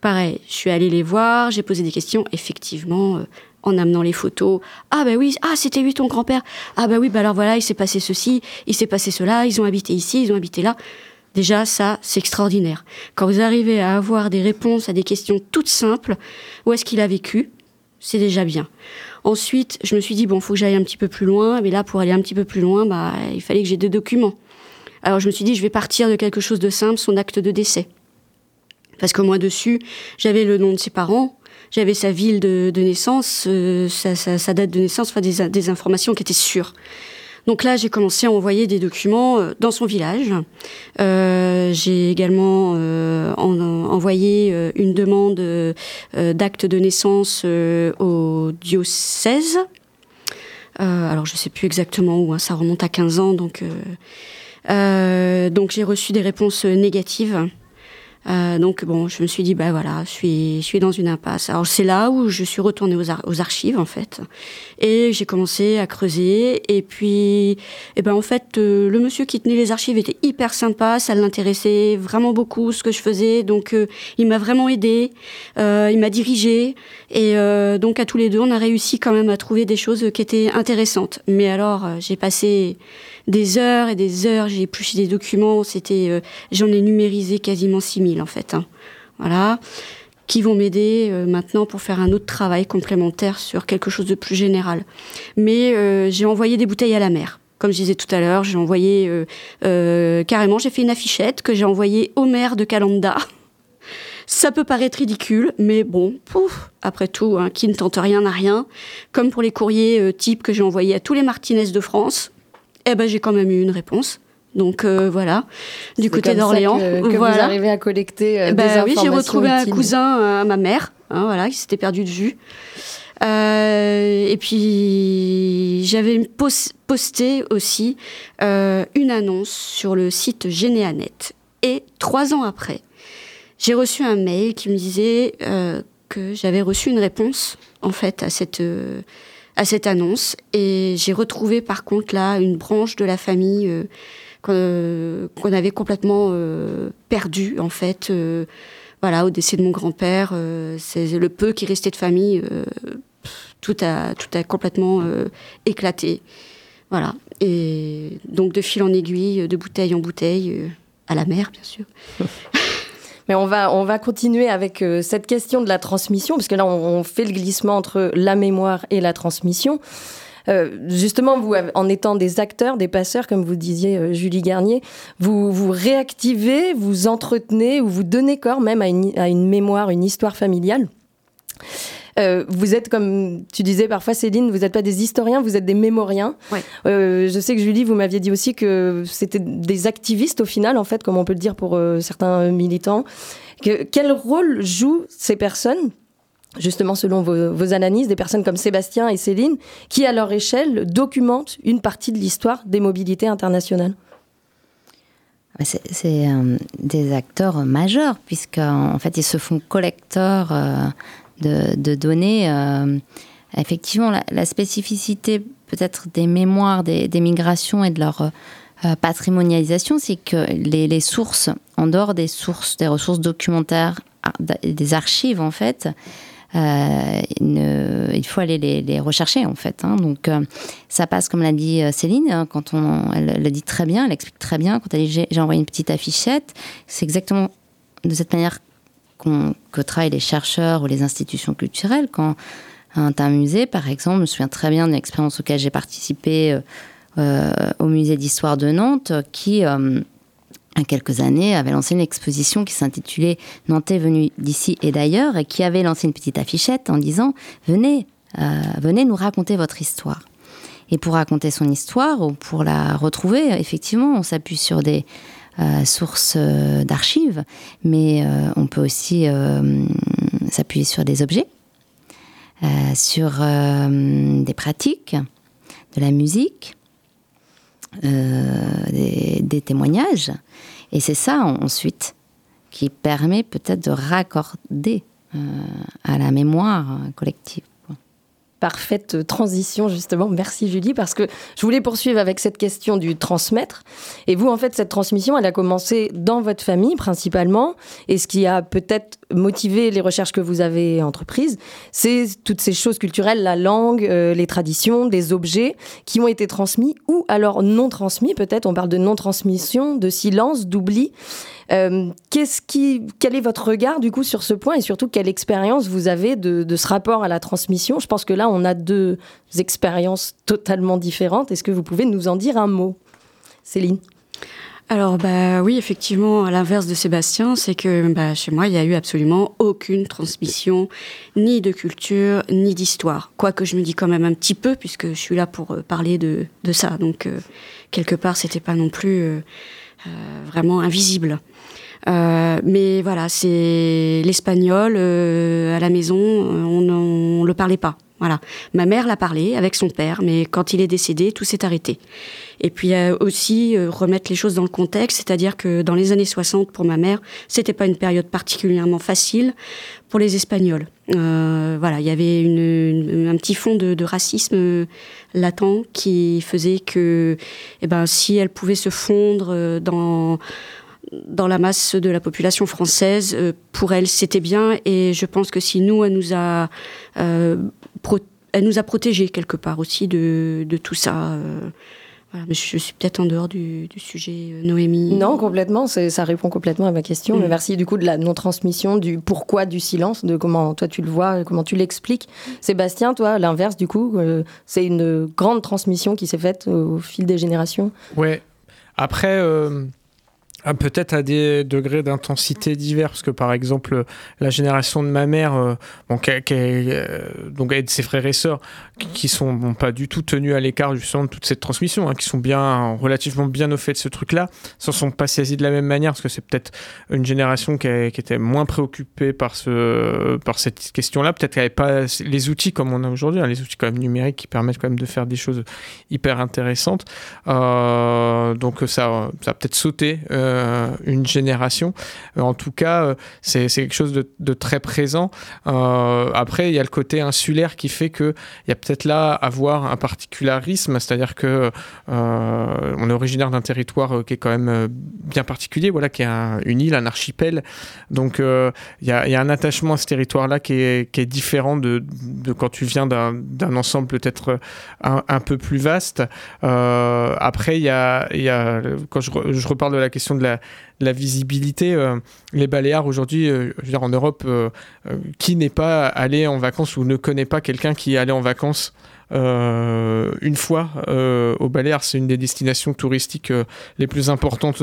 Pareil, je suis allée les voir, j'ai posé des questions. Effectivement, euh, en amenant les photos. Ah bah oui, ah c'était lui ton grand-père. Ah bah oui, bah alors voilà, il s'est passé ceci, il s'est passé cela, ils ont habité ici, ils ont habité là. Déjà, ça, c'est extraordinaire. Quand vous arrivez à avoir des réponses à des questions toutes simples, où est-ce qu'il a vécu, c'est déjà bien. Ensuite, je me suis dit, bon, il faut que j'aille un petit peu plus loin. Mais là, pour aller un petit peu plus loin, bah, il fallait que j'ai deux documents. Alors, je me suis dit, je vais partir de quelque chose de simple, son acte de décès. Parce que moi, dessus, j'avais le nom de ses parents, j'avais sa ville de, naissance, euh, sa, date de naissance, des informations qui étaient sûres. Donc là, j'ai commencé à envoyer des documents euh, dans son village. Euh, j'ai également euh, envoyé une demande d'acte de naissance au diocèse. alors, je ne sais plus exactement où, hein, ça remonte à 15 ans, donc, j'ai reçu des réponses négatives. Donc bon, je me suis dit bah voilà, je suis dans une impasse. Alors c'est là où je suis retournée aux archives en fait, et j'ai commencé à creuser. Et puis, eh ben en fait, euh, le monsieur qui tenait les archives était hyper sympa, ça l'intéressait vraiment beaucoup ce que je faisais, donc euh, il m'a vraiment aidé, il m'a dirigé, et donc à tous les deux, on a réussi quand même à trouver des choses qui étaient intéressantes. Mais alors, j'ai passé des heures et des heures, j'ai épluché des documents, c'était, euh, j'en ai numérisé quasiment 6000 en fait. Hein. Voilà qui vont m'aider euh, maintenant pour faire un autre travail complémentaire sur quelque chose de plus général. Mais euh, j'ai envoyé des bouteilles à la mer. Comme je disais tout à l'heure, j'ai envoyé carrément, j'ai fait une affichette que j'ai envoyée au maire de Calanda. [LAUGHS] Ça peut paraître ridicule, mais bon, pouf, après tout, hein, qui ne tente rien n'a rien. Comme pour les courriers types que j'ai envoyés à tous les Martinez de France, eh ben, j'ai quand même eu une réponse. Donc euh, voilà, du côté d'Orléans. Que, que vous arrivez à collecter euh, ben, Oui, j'ai retrouvé un cousin euh, à ma mère, hein, voilà, qui s'était perdu de vue. et puis j'avais posté aussi une annonce sur le site Généanet. Et trois ans après, j'ai reçu un mail qui me disait que j'avais reçu une réponse en fait à cette à cette annonce. Et j'ai retrouvé par contre là une branche de la famille euh, qu'on avait complètement euh, perdue en fait. Euh, voilà, au décès de mon grand-père, c'est le peu qui restait de famille, tout a tout a complètement éclaté. Voilà. Et donc de fil en aiguille, de bouteille en bouteille, à la mer bien sûr. [LAUGHS] Mais on va, on va continuer avec euh, cette question de la transmission, parce que là, on, fait le glissement entre la mémoire et la transmission. Euh, justement, vous, en étant des acteurs, des passeurs, comme vous disiez, euh, Julie Garnier, vous, vous réactivez, vous entretenez ou vous donnez corps même à une, à une mémoire, une histoire familiale. Euh, vous êtes, comme tu disais parfois, Céline, vous n'êtes pas des historiens, vous êtes des mémoriens. Euh, je sais que Julie, vous m'aviez dit aussi que c'était des activistes au final, en fait, comme on peut le dire pour euh, certains militants. quel rôle jouent ces personnes justement selon vos, analyses, des personnes comme Sébastien et Céline, qui à leur échelle documentent une partie de l'histoire des mobilités internationales c'est des acteurs majeurs, puisqu'en fait, ils se font collecteurs de, données. Euh, effectivement, la, spécificité peut-être des mémoires des, migrations et de leur euh, patrimonialisation, c'est que les, sources, en dehors des sources, des ressources documentaires, des archives en fait, euh, il faut aller les, rechercher en fait. Hein. Donc ça passe comme l'a dit Céline, hein, quand on, elle le dit très bien, elle explique très bien. Quand elle dit j'ai envoyé une petite affichette, c'est exactement de cette manière que travaillent les chercheurs ou les institutions culturelles. Quand un, musée, par exemple, je me souviens très bien d'une expérience auquel j'ai participé euh, euh, au musée d'histoire de Nantes, qui, euh, quelques années, avait lancé une exposition qui s'intitulait Nantais venu d'ici et d'ailleurs, et qui avait lancé une petite affichette en disant Venez, venez nous raconter votre histoire. Et pour raconter son histoire, ou pour la retrouver, effectivement, on s'appuie sur des, euh, source euh, d'archives, mais euh, on peut aussi s'appuyer sur des objets, sur des pratiques, de la musique, des, témoignages. Et c'est ça ensuite qui permet peut-être de raccorder à la mémoire collective parfaite transition justement. Merci Julie parce que je voulais poursuivre avec cette question du transmettre. Et vous, en fait, cette transmission, elle a commencé dans votre famille principalement. Et ce qui a peut-être motivé les recherches que vous avez entreprises, c'est toutes ces choses culturelles, la langue, euh, les traditions, des objets qui ont été transmis ou alors non transmis. Peut-être on parle de non-transmission, de silence, d'oubli. Euh, qu'est-ce qui, quel est votre regard du coup sur ce point et surtout quelle expérience vous avez de, ce rapport à la transmission? Je pense que là, on a deux expériences totalement différentes. Est-ce que vous pouvez nous en dire un mot, Céline alors bah oui, effectivement, à l'inverse de Sébastien, c'est que bah, chez moi, il n'y a eu absolument aucune transmission, ni de culture, ni d'histoire. Quoique je me dis quand même un petit peu, puisque je suis là pour euh, parler de, de ça. Donc euh, quelque part, c'était pas non plus vraiment invisible. Euh, mais voilà, c'est l'espagnol euh, à la maison, euh, on ne le parlait pas. Voilà, ma mère l'a parlé avec son père, mais quand il est décédé, tout s'est arrêté. Et puis aussi remettre les choses dans le contexte, c'est-à-dire que dans les années 60, pour ma mère, c'était pas une période particulièrement facile pour les Espagnols. voilà, il y avait une, un petit fond de, de, racisme latent qui faisait que, eh ben, si elle pouvait se fondre dans dans la masse de la population française, euh, pour elle, c'était bien. Et je pense que si nous, elle nous a, euh, elle nous a protégés quelque part aussi de, de tout ça. Euh, mais je suis peut-être en dehors du, du, sujet, Noémie. Non, complètement. Ça répond complètement à ma question. Mm. Mais merci du coup de la non-transmission, du pourquoi du silence, de comment toi tu le vois, comment tu l'expliques. Sébastien, toi, l'inverse, du coup, c'est une grande transmission qui s'est faite au fil des générations. Ouais. Après, ah, peut-être à des degrés d'intensité divers, parce que par exemple, la génération de ma mère, euh, bon, euh, donc avec ses frères et sœurs, qui, sont pas du tout tenus à l'écart justement de toute cette transmission, hein, qui sont bien relativement bien au fait de ce truc-là, s'en sont pas saisis de la même manière, parce que c'est peut-être une génération qui, était moins préoccupée par ce, par cette question-là, peut-être qu'elle n'avait pas les outils comme on a aujourd'hui, hein, les outils quand même numériques qui permettent quand même de faire des choses hyper intéressantes. Euh, donc ça, ça a peut-être sauté. Euh, une génération. Euh, en tout cas, euh, c'est quelque chose de, très présent. après, il y a le côté insulaire qui fait qu'il y a peut-être là à voir un particularisme, c'est-à-dire que on est originaire d'un territoire qui est quand même bien particulier, voilà, qui est une île, un archipel. Donc, il y, a, un attachement à ce territoire-là qui est, différent de, quand tu viens d'un ensemble peut-être un, peu plus vaste. après, il y a, quand je, je, reparle de la question la, visibilité. Euh, les Baléares aujourd'hui, euh, en Europe, euh, qui n'est pas allé en vacances ou ne connaît pas quelqu'un qui est allé en vacances une fois aux Baléares? C'est une des destinations touristiques les plus importantes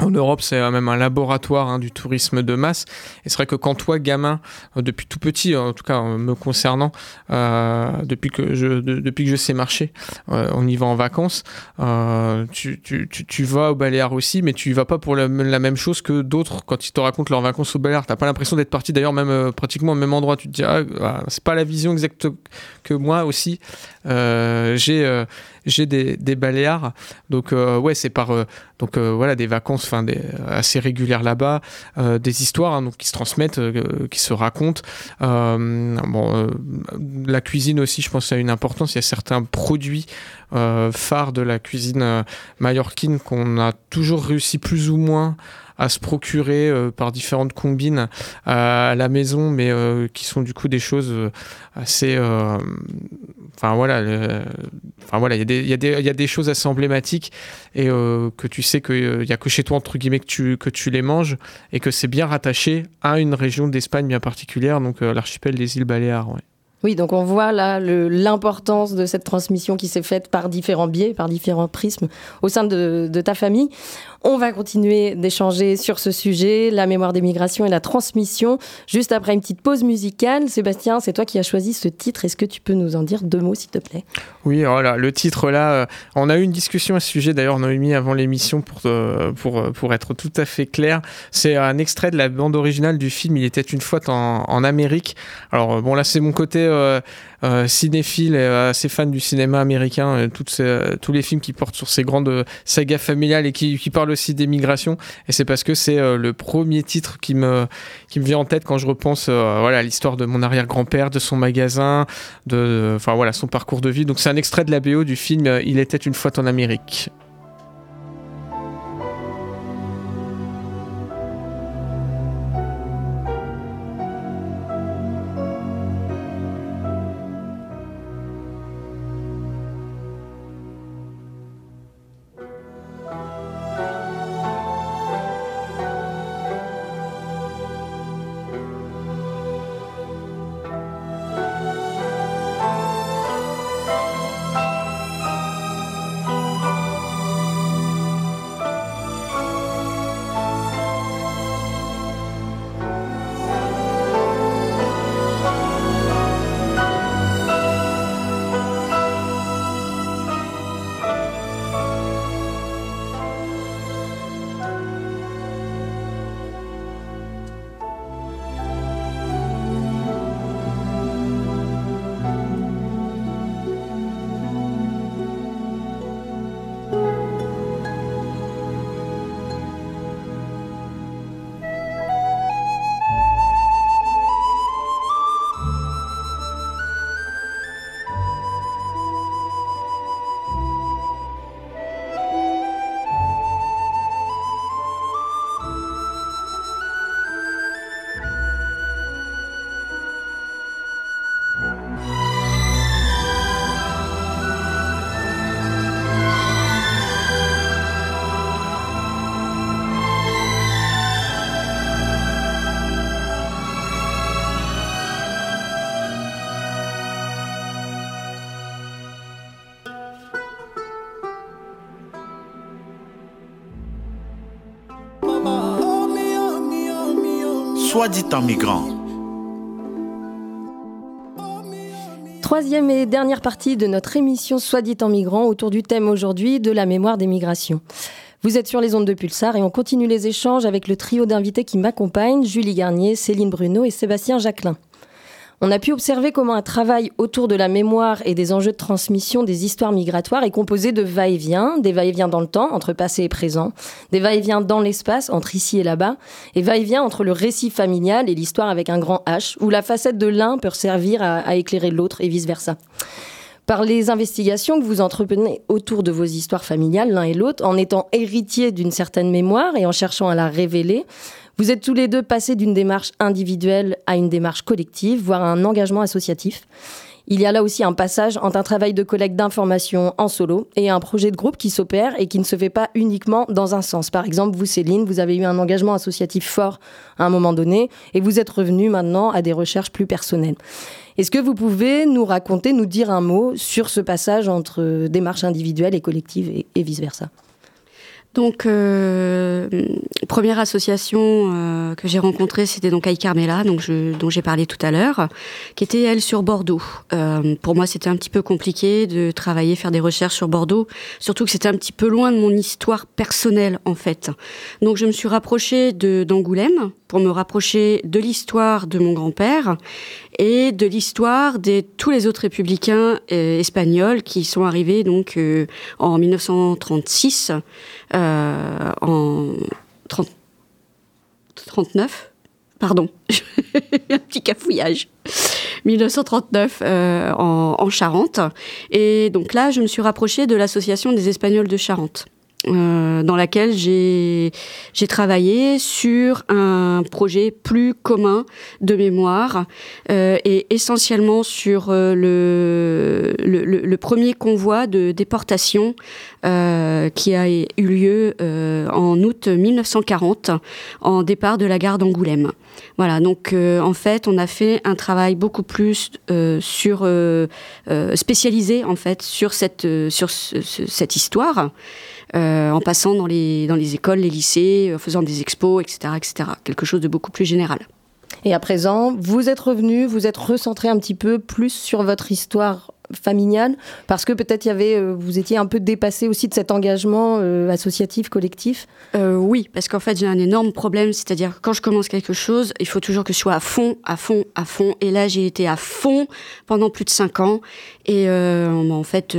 en Europe, c'est même un laboratoire hein, du tourisme de masse. Et c'est vrai que quand toi, gamin, euh, depuis tout petit, en tout cas me concernant, euh, depuis, que je, depuis que je sais marcher, euh, on y va en vacances, tu, tu, tu, vas au Baléares aussi, mais tu y vas pas pour la, même chose que d'autres quand ils te racontent leurs vacances au Baléares. T'as pas l'impression d'être parti d'ailleurs même pratiquement au même endroit. Tu te dis, ah, ah, c'est pas la vision exacte que moi aussi. j'ai j'ai des, des Baléares. Donc, euh, ouais, c'est par euh, donc, euh, voilà, des vacances enfin, des, assez régulières là-bas, des histoires hein, donc, qui se transmettent, qui se racontent. bon, la cuisine aussi, je pense, a une importance. Il y a certains produits phares de la cuisine mallorquine qu'on a toujours réussi plus ou moins à se procurer euh, par différentes combines à, la maison, mais euh, qui sont du coup des choses euh, assez. Enfin voilà, enfin voilà, il y, y, y, a des choses assez emblématiques et que tu sais qu'il n'y a que chez toi entre guillemets que tu, que tu les manges et que c'est bien rattaché à une région d'Espagne bien particulière, donc l'archipel des îles Baléares. Ouais. Oui, donc on voit là l'importance de cette transmission qui s'est faite par différents biais, par différents prismes au sein de, de ta famille. On va continuer d'échanger sur ce sujet, la mémoire des migrations et la transmission, juste après une petite pause musicale. Sébastien, c'est toi qui as choisi ce titre. Est-ce que tu peux nous en dire deux mots, s'il te plaît? Oui, voilà, le titre là, euh, on a eu une discussion à ce sujet d'ailleurs, Noémie, avant l'émission, pour, euh, euh, pour être tout à fait clair. C'est un extrait de la bande originale du film Il était une fois en, Amérique. Alors, bon, là, c'est mon côté cinéphile et assez fan du cinéma américain, toutes tous les films qui portent sur ces grandes sagas familiales et qui, parlent aussi d'émigration. Et c'est parce que c'est le premier titre qui me, vient en tête quand je repense à l'histoire de mon arrière-grand-père, de son magasin, de, son parcours de vie. Donc c'est un extrait de la BO du film Il était une fois en Amérique. Dit en migrant. Troisième et dernière partie de notre émission Soit dit en migrant autour du thème aujourd'hui de la mémoire des migrations. Vous êtes sur les ondes de Pulsar et on continue les échanges avec le trio d'invités qui m'accompagnent, Julie Garnier, Céline Bruno et Sébastien Jacquelin. On a pu observer comment un travail autour de la mémoire et des enjeux de transmission des histoires migratoires est composé de va-et-vient, des va-et-vient dans le temps, entre passé et présent, des va-et-vient dans l'espace, entre ici et là-bas, et va-et-vient entre le récit familial et l'histoire avec un grand H, où la facette de l'un peut servir à, à éclairer l'autre et vice-versa. Par les investigations que vous entreprenez autour de vos histoires familiales, l'un et l'autre, en étant héritier d'une certaine mémoire et en cherchant à la révéler, vous êtes tous les deux passés d'une démarche individuelle à une démarche collective, voire à un engagement associatif. Il y a là aussi un passage entre un travail de collecte d'informations en solo et un projet de groupe qui s'opère et qui ne se fait pas uniquement dans un sens. Par exemple, vous, Céline, vous avez eu un engagement associatif fort à un moment donné et vous êtes revenu maintenant à des recherches plus personnelles. Est-ce que vous pouvez nous raconter, nous dire un mot sur ce passage entre démarche individuelle et collective et, et vice-versa? Donc, euh, première association euh, que j'ai rencontrée, c'était donc Aïe Carmela, donc dont j'ai parlé tout à l'heure, qui était elle sur Bordeaux. Euh, pour moi, c'était un petit peu compliqué de travailler, faire des recherches sur Bordeaux, surtout que c'était un petit peu loin de mon histoire personnelle en fait. Donc, je me suis rapprochée d'Angoulême pour me rapprocher de l'histoire de mon grand-père et de l'histoire de tous les autres républicains euh, espagnols qui sont arrivés donc euh, en 1936, euh, en 30, 39, pardon, [LAUGHS] un petit cafouillage. 1939 euh, en, en Charente. Et donc là, je me suis rapprochée de l'association des Espagnols de Charente. Euh, dans laquelle j'ai travaillé sur un projet plus commun de mémoire euh, et essentiellement sur euh, le, le, le, premier convoi de déportation euh, qui a eu lieu en août 1940 en départ de la gare d'Angoulême. Voilà, donc en fait, on a fait un travail beaucoup plus sur spécialisé en fait sur cette sur cette histoire. Euh, en passant dans les, dans les écoles, les lycées, en faisant des expos, etc., etc. Quelque chose de beaucoup plus général. Et à présent, vous êtes revenu, vous êtes recentré un petit peu plus sur votre histoire familiale Parce que peut-être y avait, vous étiez un peu dépassé aussi de cet engagement associatif, collectif Oui, parce qu'en fait j'ai un énorme problème, c'est-à-dire quand je commence quelque chose, il faut toujours que je sois à fond, à fond, à fond. Et là j'ai été à fond pendant plus de cinq ans. Et en fait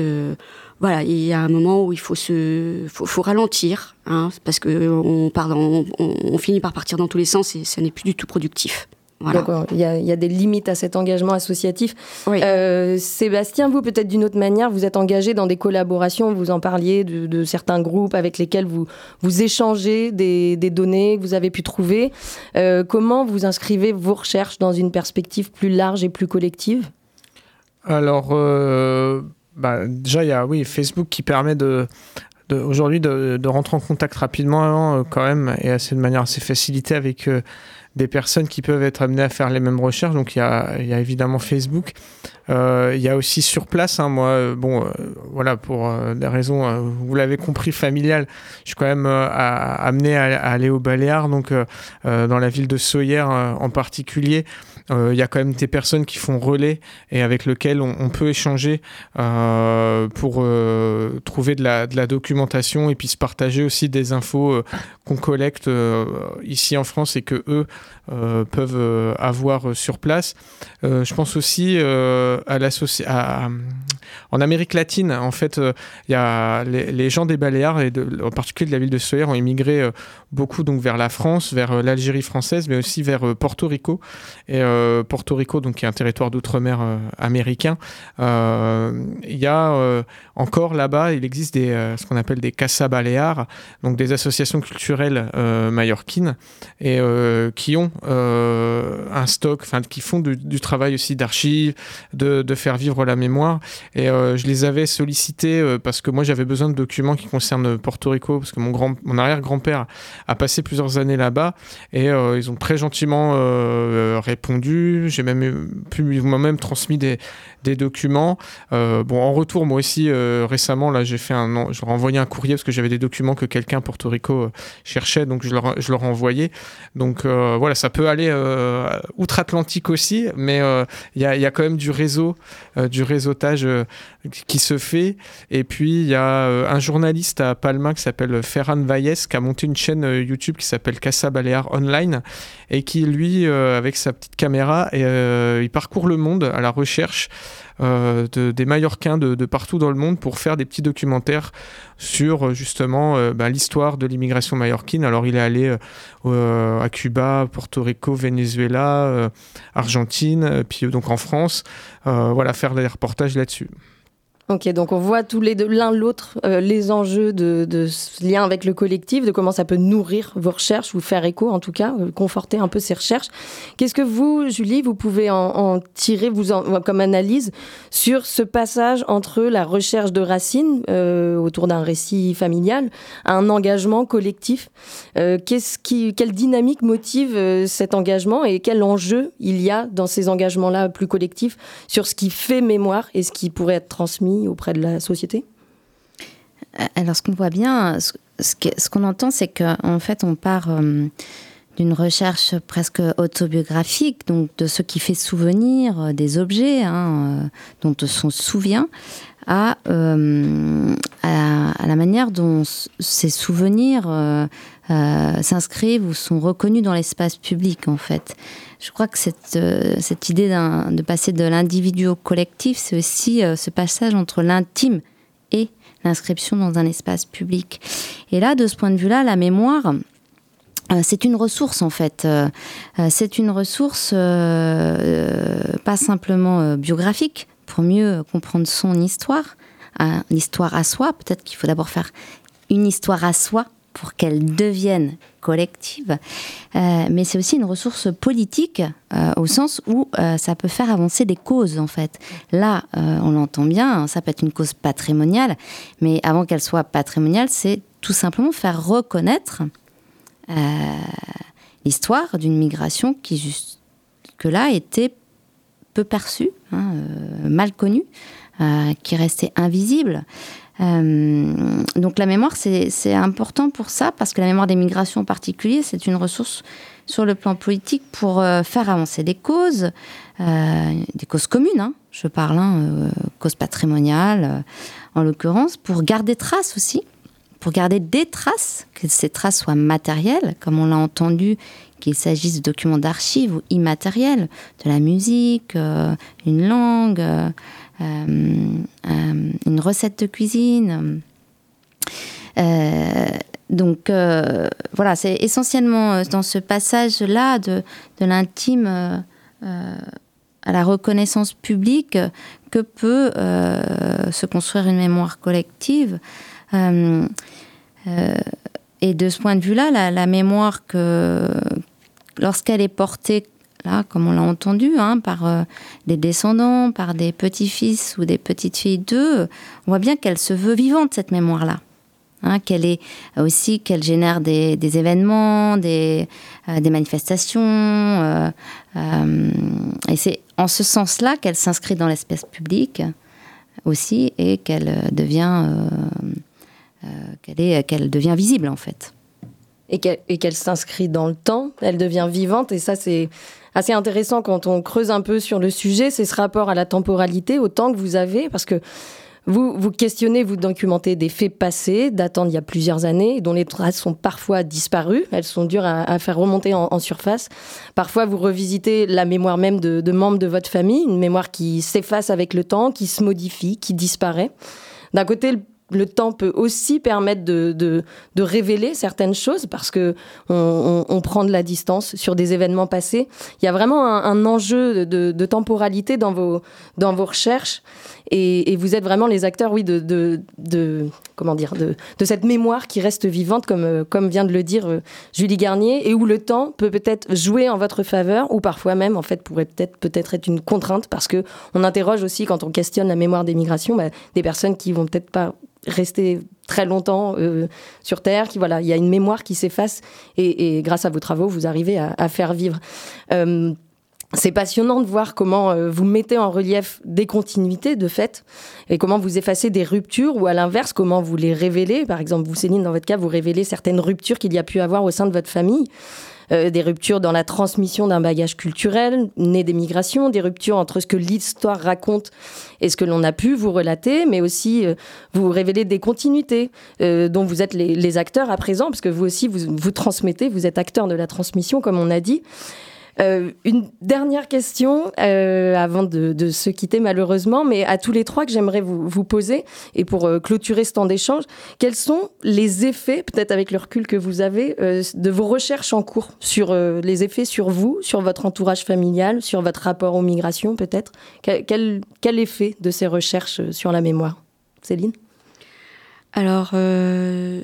voilà, il y a un moment où il faut se, faut, ralentir, hein, parce que on, part on, finit par partir dans tous les sens et ça n'est plus du tout productif. D'accord, il, y, a, des limites à cet engagement associatif. Euh, Sébastien, vous, peut-être d'une autre manière, vous êtes engagé dans des collaborations, vous en parliez de, certains groupes avec lesquels vous, vous échangez des, données que vous avez pu trouver. Euh, comment vous inscrivez vos recherches dans une perspective plus large et plus collective? Alors, euh, bah, déjà, il y a oui, Facebook qui permet de, aujourd'hui de, rentrer en contact rapidement euh, quand même et assez de manière assez facilitée avec euh, des personnes qui peuvent être amenées à faire les mêmes recherches. Donc il y a, évidemment Facebook. Euh, il y a aussi sur place, hein, moi, bon, voilà, pour des raisons, vous l'avez compris, familiales, je suis quand même amené à, aller au Baléares, donc dans la ville de Soyer en particulier il euh, y a quand même des personnes qui font relais et avec lesquelles on, peut échanger euh, pour euh, trouver de la, de la, documentation et puis se partager aussi des infos qu'on collecte ici en France et que eux peuvent avoir sur place. je pense aussi à l'association en Amérique latine, en fait, il y a les, gens des Baléares et en particulier de la ville de Soyer ont immigré beaucoup donc vers la France, vers l'Algérie française, mais aussi vers Porto Rico. Et euh, Porto Rico, donc qui est un territoire d'outre-mer euh, américain, euh, il y a encore là-bas, il existe ce qu'on appelle des Casa Baleares, donc des associations culturelles mallorquines, et qui ont un stock, qui font du, travail aussi d'archives, de, faire vivre la mémoire. Et je les avais sollicités parce que moi j'avais besoin de documents qui concernent Porto Rico, parce que mon, mon arrière-grand-père a passé plusieurs années là-bas, et ils ont très gentiment répondu j'ai même pu moi-même transmis des, des documents. Euh, bon, en retour, moi aussi, euh, récemment, là, j'ai fait un, je leur envoyé un courrier parce que j'avais des documents que quelqu'un Porto Rico euh, cherchait, donc je leur, je leur ai envoyé. Donc voilà, ça peut aller outre-Atlantique aussi, mais il y a, y, a, quand même du réseau, du réseautage qui se fait. Et puis il y a un journaliste à Palma qui s'appelle Ferran Valles qui a monté une chaîne YouTube qui s'appelle Casa Balear Online et qui lui, avec sa petite caméra, il parcourt le monde à la recherche euh, des Mallorquins de, partout dans le monde pour faire des petits documentaires sur euh, justement euh, bah, l'histoire de l'immigration mallorquine. Alors il est allé à Cuba, Porto Rico, Venezuela, Argentine, puis donc en France, voilà, faire des reportages là-dessus. Ok, donc on voit tous les deux, l'un l'autre, euh, les enjeux de, de, ce lien avec le collectif, de comment ça peut nourrir vos recherches, vous faire écho en tout cas, euh, conforter un peu ces recherches. Qu'est-ce que vous, Julie, vous pouvez en, tirer vous en, comme analyse sur ce passage entre la recherche de racines euh, autour d'un récit familial à un engagement collectif? Qu'est-ce qui, Quelle dynamique motive cet engagement et quel enjeu il y a dans ces engagements-là plus collectifs sur ce qui fait mémoire et ce qui pourrait être transmis auprès de la société? Alors, ce qu'on voit bien, ce qu'on entend, c'est qu'en fait, on part euh, d'une recherche presque autobiographique, donc de ce qui fait souvenir euh, des objets hein, euh, dont on se souvient, à, la manière dont ces souvenirs s'inscrivent ou sont reconnus dans l'espace public, en fait. Je crois que cette, euh, cette idée de passer de l'individu au collectif, c'est aussi euh, ce passage entre l'intime et l'inscription dans un espace public. Et là, de ce point de vue-là, la mémoire, euh, c'est une ressource en fait. c'est une ressource pas simplement biographique pour mieux comprendre son histoire, l'histoire à soi. Peut-être qu'il faut d'abord faire une histoire à soi pour qu'elle devienne collective, euh, mais c'est aussi une ressource politique euh, au sens où euh, ça peut faire avancer des causes en fait. Là, on l'entend bien, ça peut être une cause patrimoniale, mais avant qu'elle soit patrimoniale, c'est tout simplement faire reconnaître l'histoire d'une migration qui jusque-là était peu perçue, hein, mal connue, qui restait invisible. Euh, donc la mémoire, c'est important pour ça, parce que la mémoire des migrations en particulier, c'est une ressource sur le plan politique pour euh, faire avancer des causes, euh, des causes communes, hein, je parle, hein, cause patrimoniale, en l'occurrence, pour garder trace aussi, pour garder des traces, que ces traces soient matérielles, comme on l'a entendu, qu'il s'agisse de documents d'archives ou immatériels, de la musique, une langue, une recette de cuisine. Donc euh, voilà, c'est essentiellement euh, dans ce passage-là de, l'intime euh, à la reconnaissance publique que peut se construire une mémoire collective. et de ce point de vue-là, la, mémoire que lorsqu'elle est portée là, comme on l'a entendu, hein, par des descendants, par des petits-fils ou des petites-filles d'eux, on voit bien qu'elle se veut vivante, cette mémoire-là. Hein, qu'elle est aussi qu'elle génère des, événements, des, euh, manifestations. Euh, euh, et c'est en ce sens-là qu'elle s'inscrit dans l'espace public aussi et qu'elle devient, qu'elle qu'elle devient visible en fait. Et qu'elle s'inscrit dans le temps, elle devient vivante et ça c'est assez intéressant quand on creuse un peu sur le sujet, c'est ce rapport à la temporalité, au temps que vous avez, parce que vous, vous questionnez, vous documentez des faits passés, datant d'il y a plusieurs années, dont les traces sont parfois disparues. Elles sont dures à, faire remonter en, surface. Parfois, vous revisitez la mémoire même de, membres de votre famille, une mémoire qui s'efface avec le temps, qui se modifie, qui disparaît. D'un côté, temps peut aussi permettre de, de, révéler certaines choses parce que on, prend de la distance sur des événements passés. Il y a vraiment un, enjeu de, de, temporalité dans vos, dans vos recherches et, vous êtes vraiment les acteurs, oui, de, comment dire, de, cette mémoire qui reste vivante, comme, comme vient de le dire euh, Julie Garnier, et où le temps peut peut-être jouer en votre faveur, ou parfois même, en fait, pourrait peut-être être une contrainte, parce que on interroge aussi quand on questionne la mémoire des migrations, bah, des personnes qui vont peut-être pas rester très longtemps euh, sur Terre, qui voilà, il y a une mémoire qui s'efface, et, grâce à vos travaux, vous arrivez à, faire vivre. Euh, c'est passionnant de voir comment euh, vous mettez en relief des continuités de fait et comment vous effacez des ruptures ou à l'inverse comment vous les révélez. Par exemple, vous Céline, dans votre cas, vous révélez certaines ruptures qu'il y a pu avoir au sein de votre famille. Euh, des ruptures dans la transmission d'un bagage culturel né des migrations, des ruptures entre ce que l'histoire raconte et ce que l'on a pu vous relater, mais aussi euh, vous révéler des continuités dont vous êtes les, acteurs à présent, parce que vous aussi, vous, vous transmettez, vous êtes acteur de la transmission, comme on a dit. Euh, une dernière question euh, avant de, se quitter malheureusement, mais à tous les trois que j'aimerais vous, poser et pour euh, clôturer ce temps d'échange, quels sont les effets, peut-être avec le recul que vous avez, de vos recherches en cours sur les effets sur vous, sur votre entourage familial, sur votre rapport aux migrations peut-être? Quel, quel, effet de ces recherches sur la mémoire? Céline? Alors,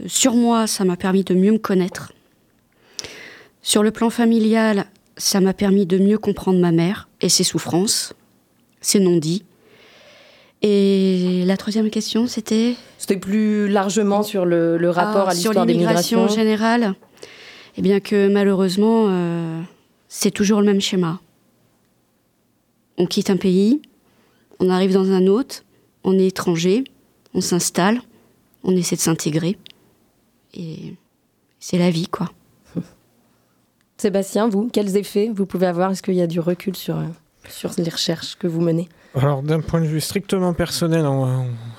sur moi, ça m'a permis de mieux me connaître. Sur le plan familial, ça m'a permis de mieux comprendre ma mère et ses souffrances, ses non-dits. Et la troisième question, c'était C'était plus largement sur le, rapport ah, à l'histoire des migrations. en général. Eh bien que malheureusement, euh, c'est toujours le même schéma. On quitte un pays, on arrive dans un autre, on est étranger, on s'installe, on essaie de s'intégrer. Et c'est la vie, quoi. Sébastien, vous, quels effets vous pouvez avoir? Est-ce qu'il y a du recul sur, euh, sur les recherches que vous menez? Alors d'un point de vue strictement personnel,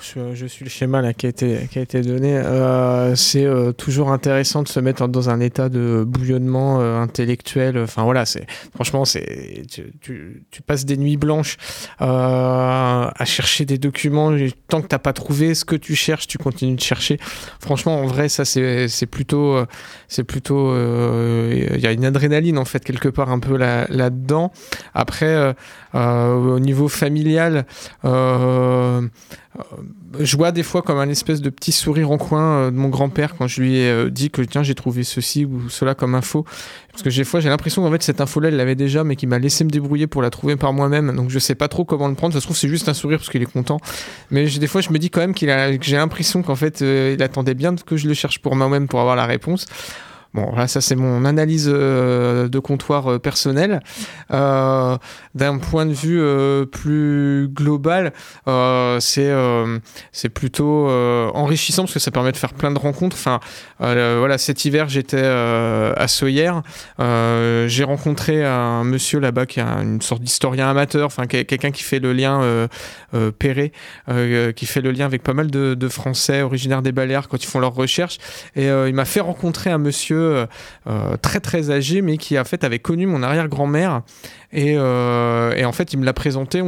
je, suis le schéma qui, a été, qui a été donné, euh, c'est euh, toujours intéressant de se mettre dans un état de bouillonnement euh, intellectuel. Enfin voilà, c'est franchement, c'est tu, passes des nuits blanches à chercher des documents. Tant que t'as pas trouvé ce que tu cherches, tu continues de chercher. Franchement, en vrai, ça c'est plutôt, c'est plutôt, il y a une adrénaline en fait quelque part un peu là dedans. Après, au niveau familial euh, euh, je vois des fois comme un espèce de petit sourire en coin euh, de mon grand-père quand je lui ai dit que tiens j'ai trouvé ceci ou cela comme info. Parce que des fois j'ai l'impression qu'en fait cette info là il l'avait déjà mais qu'il m'a laissé me débrouiller pour la trouver par moi-même. Donc je sais pas trop comment le prendre. Ça se trouve c'est juste un sourire parce qu'il est content. Mais des fois je me dis quand même qu'il a que j'ai l'impression qu'en fait il attendait bien que je le cherche pour moi-même pour avoir la réponse Bon, là, ça c'est mon analyse de comptoir personnel. D'un point de vue plus global, c'est plutôt enrichissant parce que ça permet de faire plein de rencontres. Enfin, voilà, cet hiver j'étais à Soyer, j'ai rencontré un monsieur là-bas qui est une sorte d'historien amateur, enfin quelqu'un qui fait le lien euh, euh, Perret, euh, qui fait le lien avec pas mal de, Français originaires des Baléares quand ils font leurs recherches. Et il m'a fait rencontrer un monsieur très très âgé, mais qui en fait avait connu mon arrière-grand-mère euh, et, en fait, il me l'a présenté.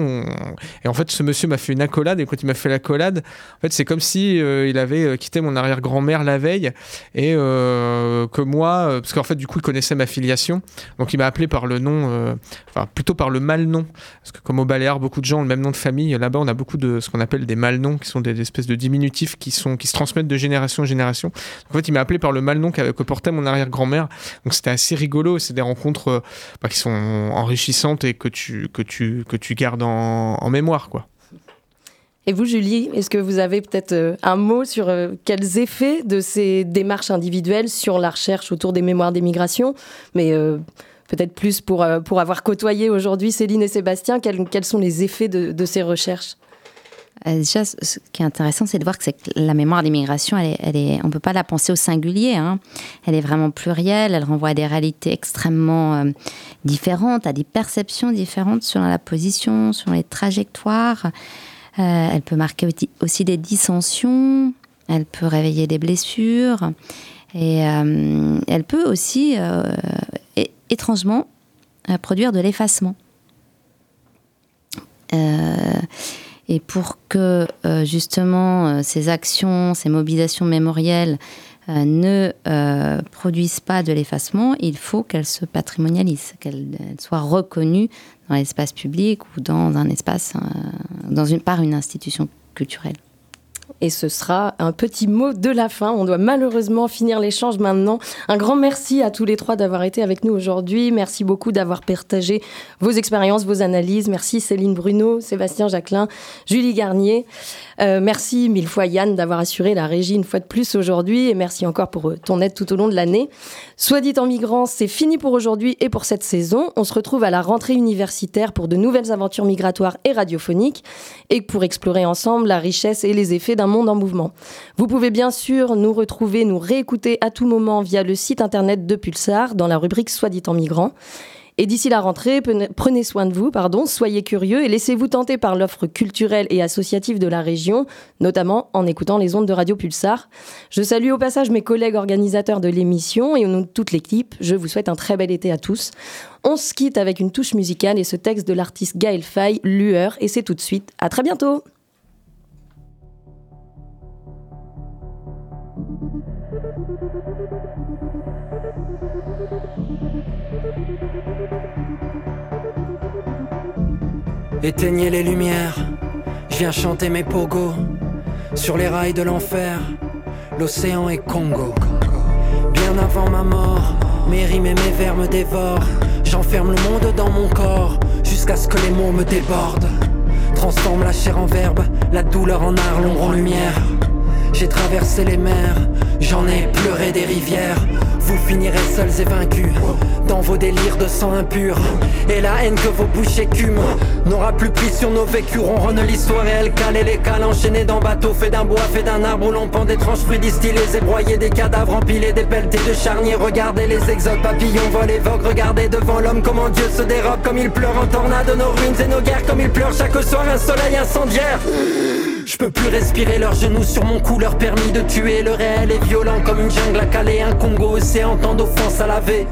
Et en fait, ce monsieur m'a fait une accolade. Et quand il m'a fait l'accolade, en fait, c'est comme si euh, il avait euh, quitté mon arrière-grand-mère la veille et que moi, parce qu'en fait, du coup, il connaissait ma filiation. Donc, il m'a appelé par le nom, enfin, plutôt par le mal nom. Parce que comme au Baléares, beaucoup de gens ont le même nom de famille. Là-bas, on a beaucoup de ce qu'on appelle des mal noms, qui sont des espèces de diminutifs qui sont qui se transmettent de génération en génération. en fait, il m'a appelé par le mal nom que portait mon arrière-grand-mère. Donc, c'était assez rigolo. C'est des rencontres bah, qui sont enrichissantes et que tu, que tu, que tu gardes en, mémoire. quoi. Et vous, Julie, est-ce que vous avez peut-être euh, un mot sur euh, quels effets de ces démarches individuelles sur la recherche autour des mémoires d'émigration? Mais euh, peut-être plus pour, pour avoir côtoyé aujourd'hui Céline et Sébastien, quels, quels sont les effets de, de ces recherches? Déjà, ce qui est intéressant, c'est de voir que, la mémoire d'immigration, elle est, on ne peut pas la penser au singulier. Hein. Elle est vraiment plurielle, elle renvoie à des réalités extrêmement euh, différentes, à des perceptions différentes sur la position, sur les trajectoires. Euh, elle peut marquer aussi des dissensions, elle peut réveiller des blessures, et elle peut aussi, étrangement, produire de l'effacement. Et pour que euh, justement euh, ces actions, ces mobilisations mémorielles euh, ne produisent pas de l'effacement, il faut qu'elles se patrimonialisent, qu'elles soient reconnues dans l'espace public ou dans un espace, par une institution culturelle. Et ce sera un petit mot de la fin. On doit malheureusement finir l'échange maintenant. Un grand merci à tous les trois d'avoir été avec nous aujourd'hui. Merci beaucoup d'avoir partagé vos expériences, vos analyses. Merci Céline Bruno, Sébastien Jacquelin, Julie Garnier. Euh, merci mille fois Yann d'avoir assuré la régie une fois de plus aujourd'hui et merci encore pour euh, ton aide tout au long de l'année. Soit dit en migrant, c'est fini pour aujourd'hui et pour cette saison. On se retrouve à la rentrée universitaire pour de nouvelles aventures migratoires et radiophoniques et pour explorer ensemble la richesse et les effets d'un monde en mouvement. Vous pouvez bien sûr nous retrouver, nous réécouter à tout moment via le site internet de Pulsar dans la rubrique Soit dit en migrant. Et d'ici la rentrée, prenez soin de vous, pardon, soyez curieux et laissez-vous tenter par l'offre culturelle et associative de la région, notamment en écoutant les ondes de Radio Pulsar. Je salue au passage mes collègues organisateurs de l'émission et au nom de toute l'équipe, je vous souhaite un très bel été à tous. On se quitte avec une touche musicale et ce texte de l'artiste Gaël Fay, Lueur, et c'est tout de suite. À très bientôt! Éteignez les lumières, je viens chanter mes pogos sur les rails de l'enfer. L'océan est Congo. Bien avant ma mort, mes rimes et mes vers me dévorent. J'enferme le monde dans mon corps jusqu'à ce que les mots me débordent. Transforme la chair en verbe, la douleur en art, l'ombre en lumière. J'ai traversé les mers, j'en ai pleuré des rivières. Vous finirez seuls et vaincus dans vos délires de sang impur. Et la haine que vos bouches écument n'aura plus pris sur nos vécus. Ronronne l'histoire et elle cale et les cales enchaînés dans bateaux fait d'un bois, fait d'un arbre où l'on pend d'étranges fruits distillés et broyés, des cadavres empilés, des pelletés de charniers. Regardez les exodes, papillons volent et. Regardez devant l'homme comment Dieu se dérobe, comme il pleure en tornade nos ruines et nos guerres, comme il pleure chaque soir un soleil incendiaire. Je peux plus respirer leurs genoux sur mon cou, leur permis de tuer. Le réel est violent comme une jungle à caler, un Congo océan, tant d'offenses à laver.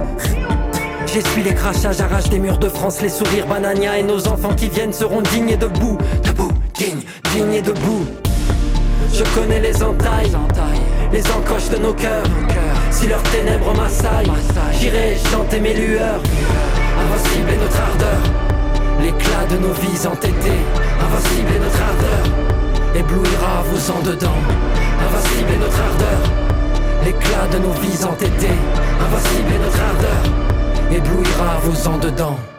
J'essuie les crachages, j'arrache des murs de France, les sourires banania et nos enfants qui viennent seront dignes et debout, debout, dignes, dignes et debout. Je connais les entailles, les encoches de nos cœurs. Si leurs ténèbres m'assaillent, j'irai chanter mes lueurs. Invincible est notre ardeur, l'éclat de nos vies entêtées. Invincible est notre ardeur éblouira vos en dedans. Invincible est notre ardeur, l'éclat de nos vies entêtées. Invincible est notre ardeur, éblouira vos en dedans.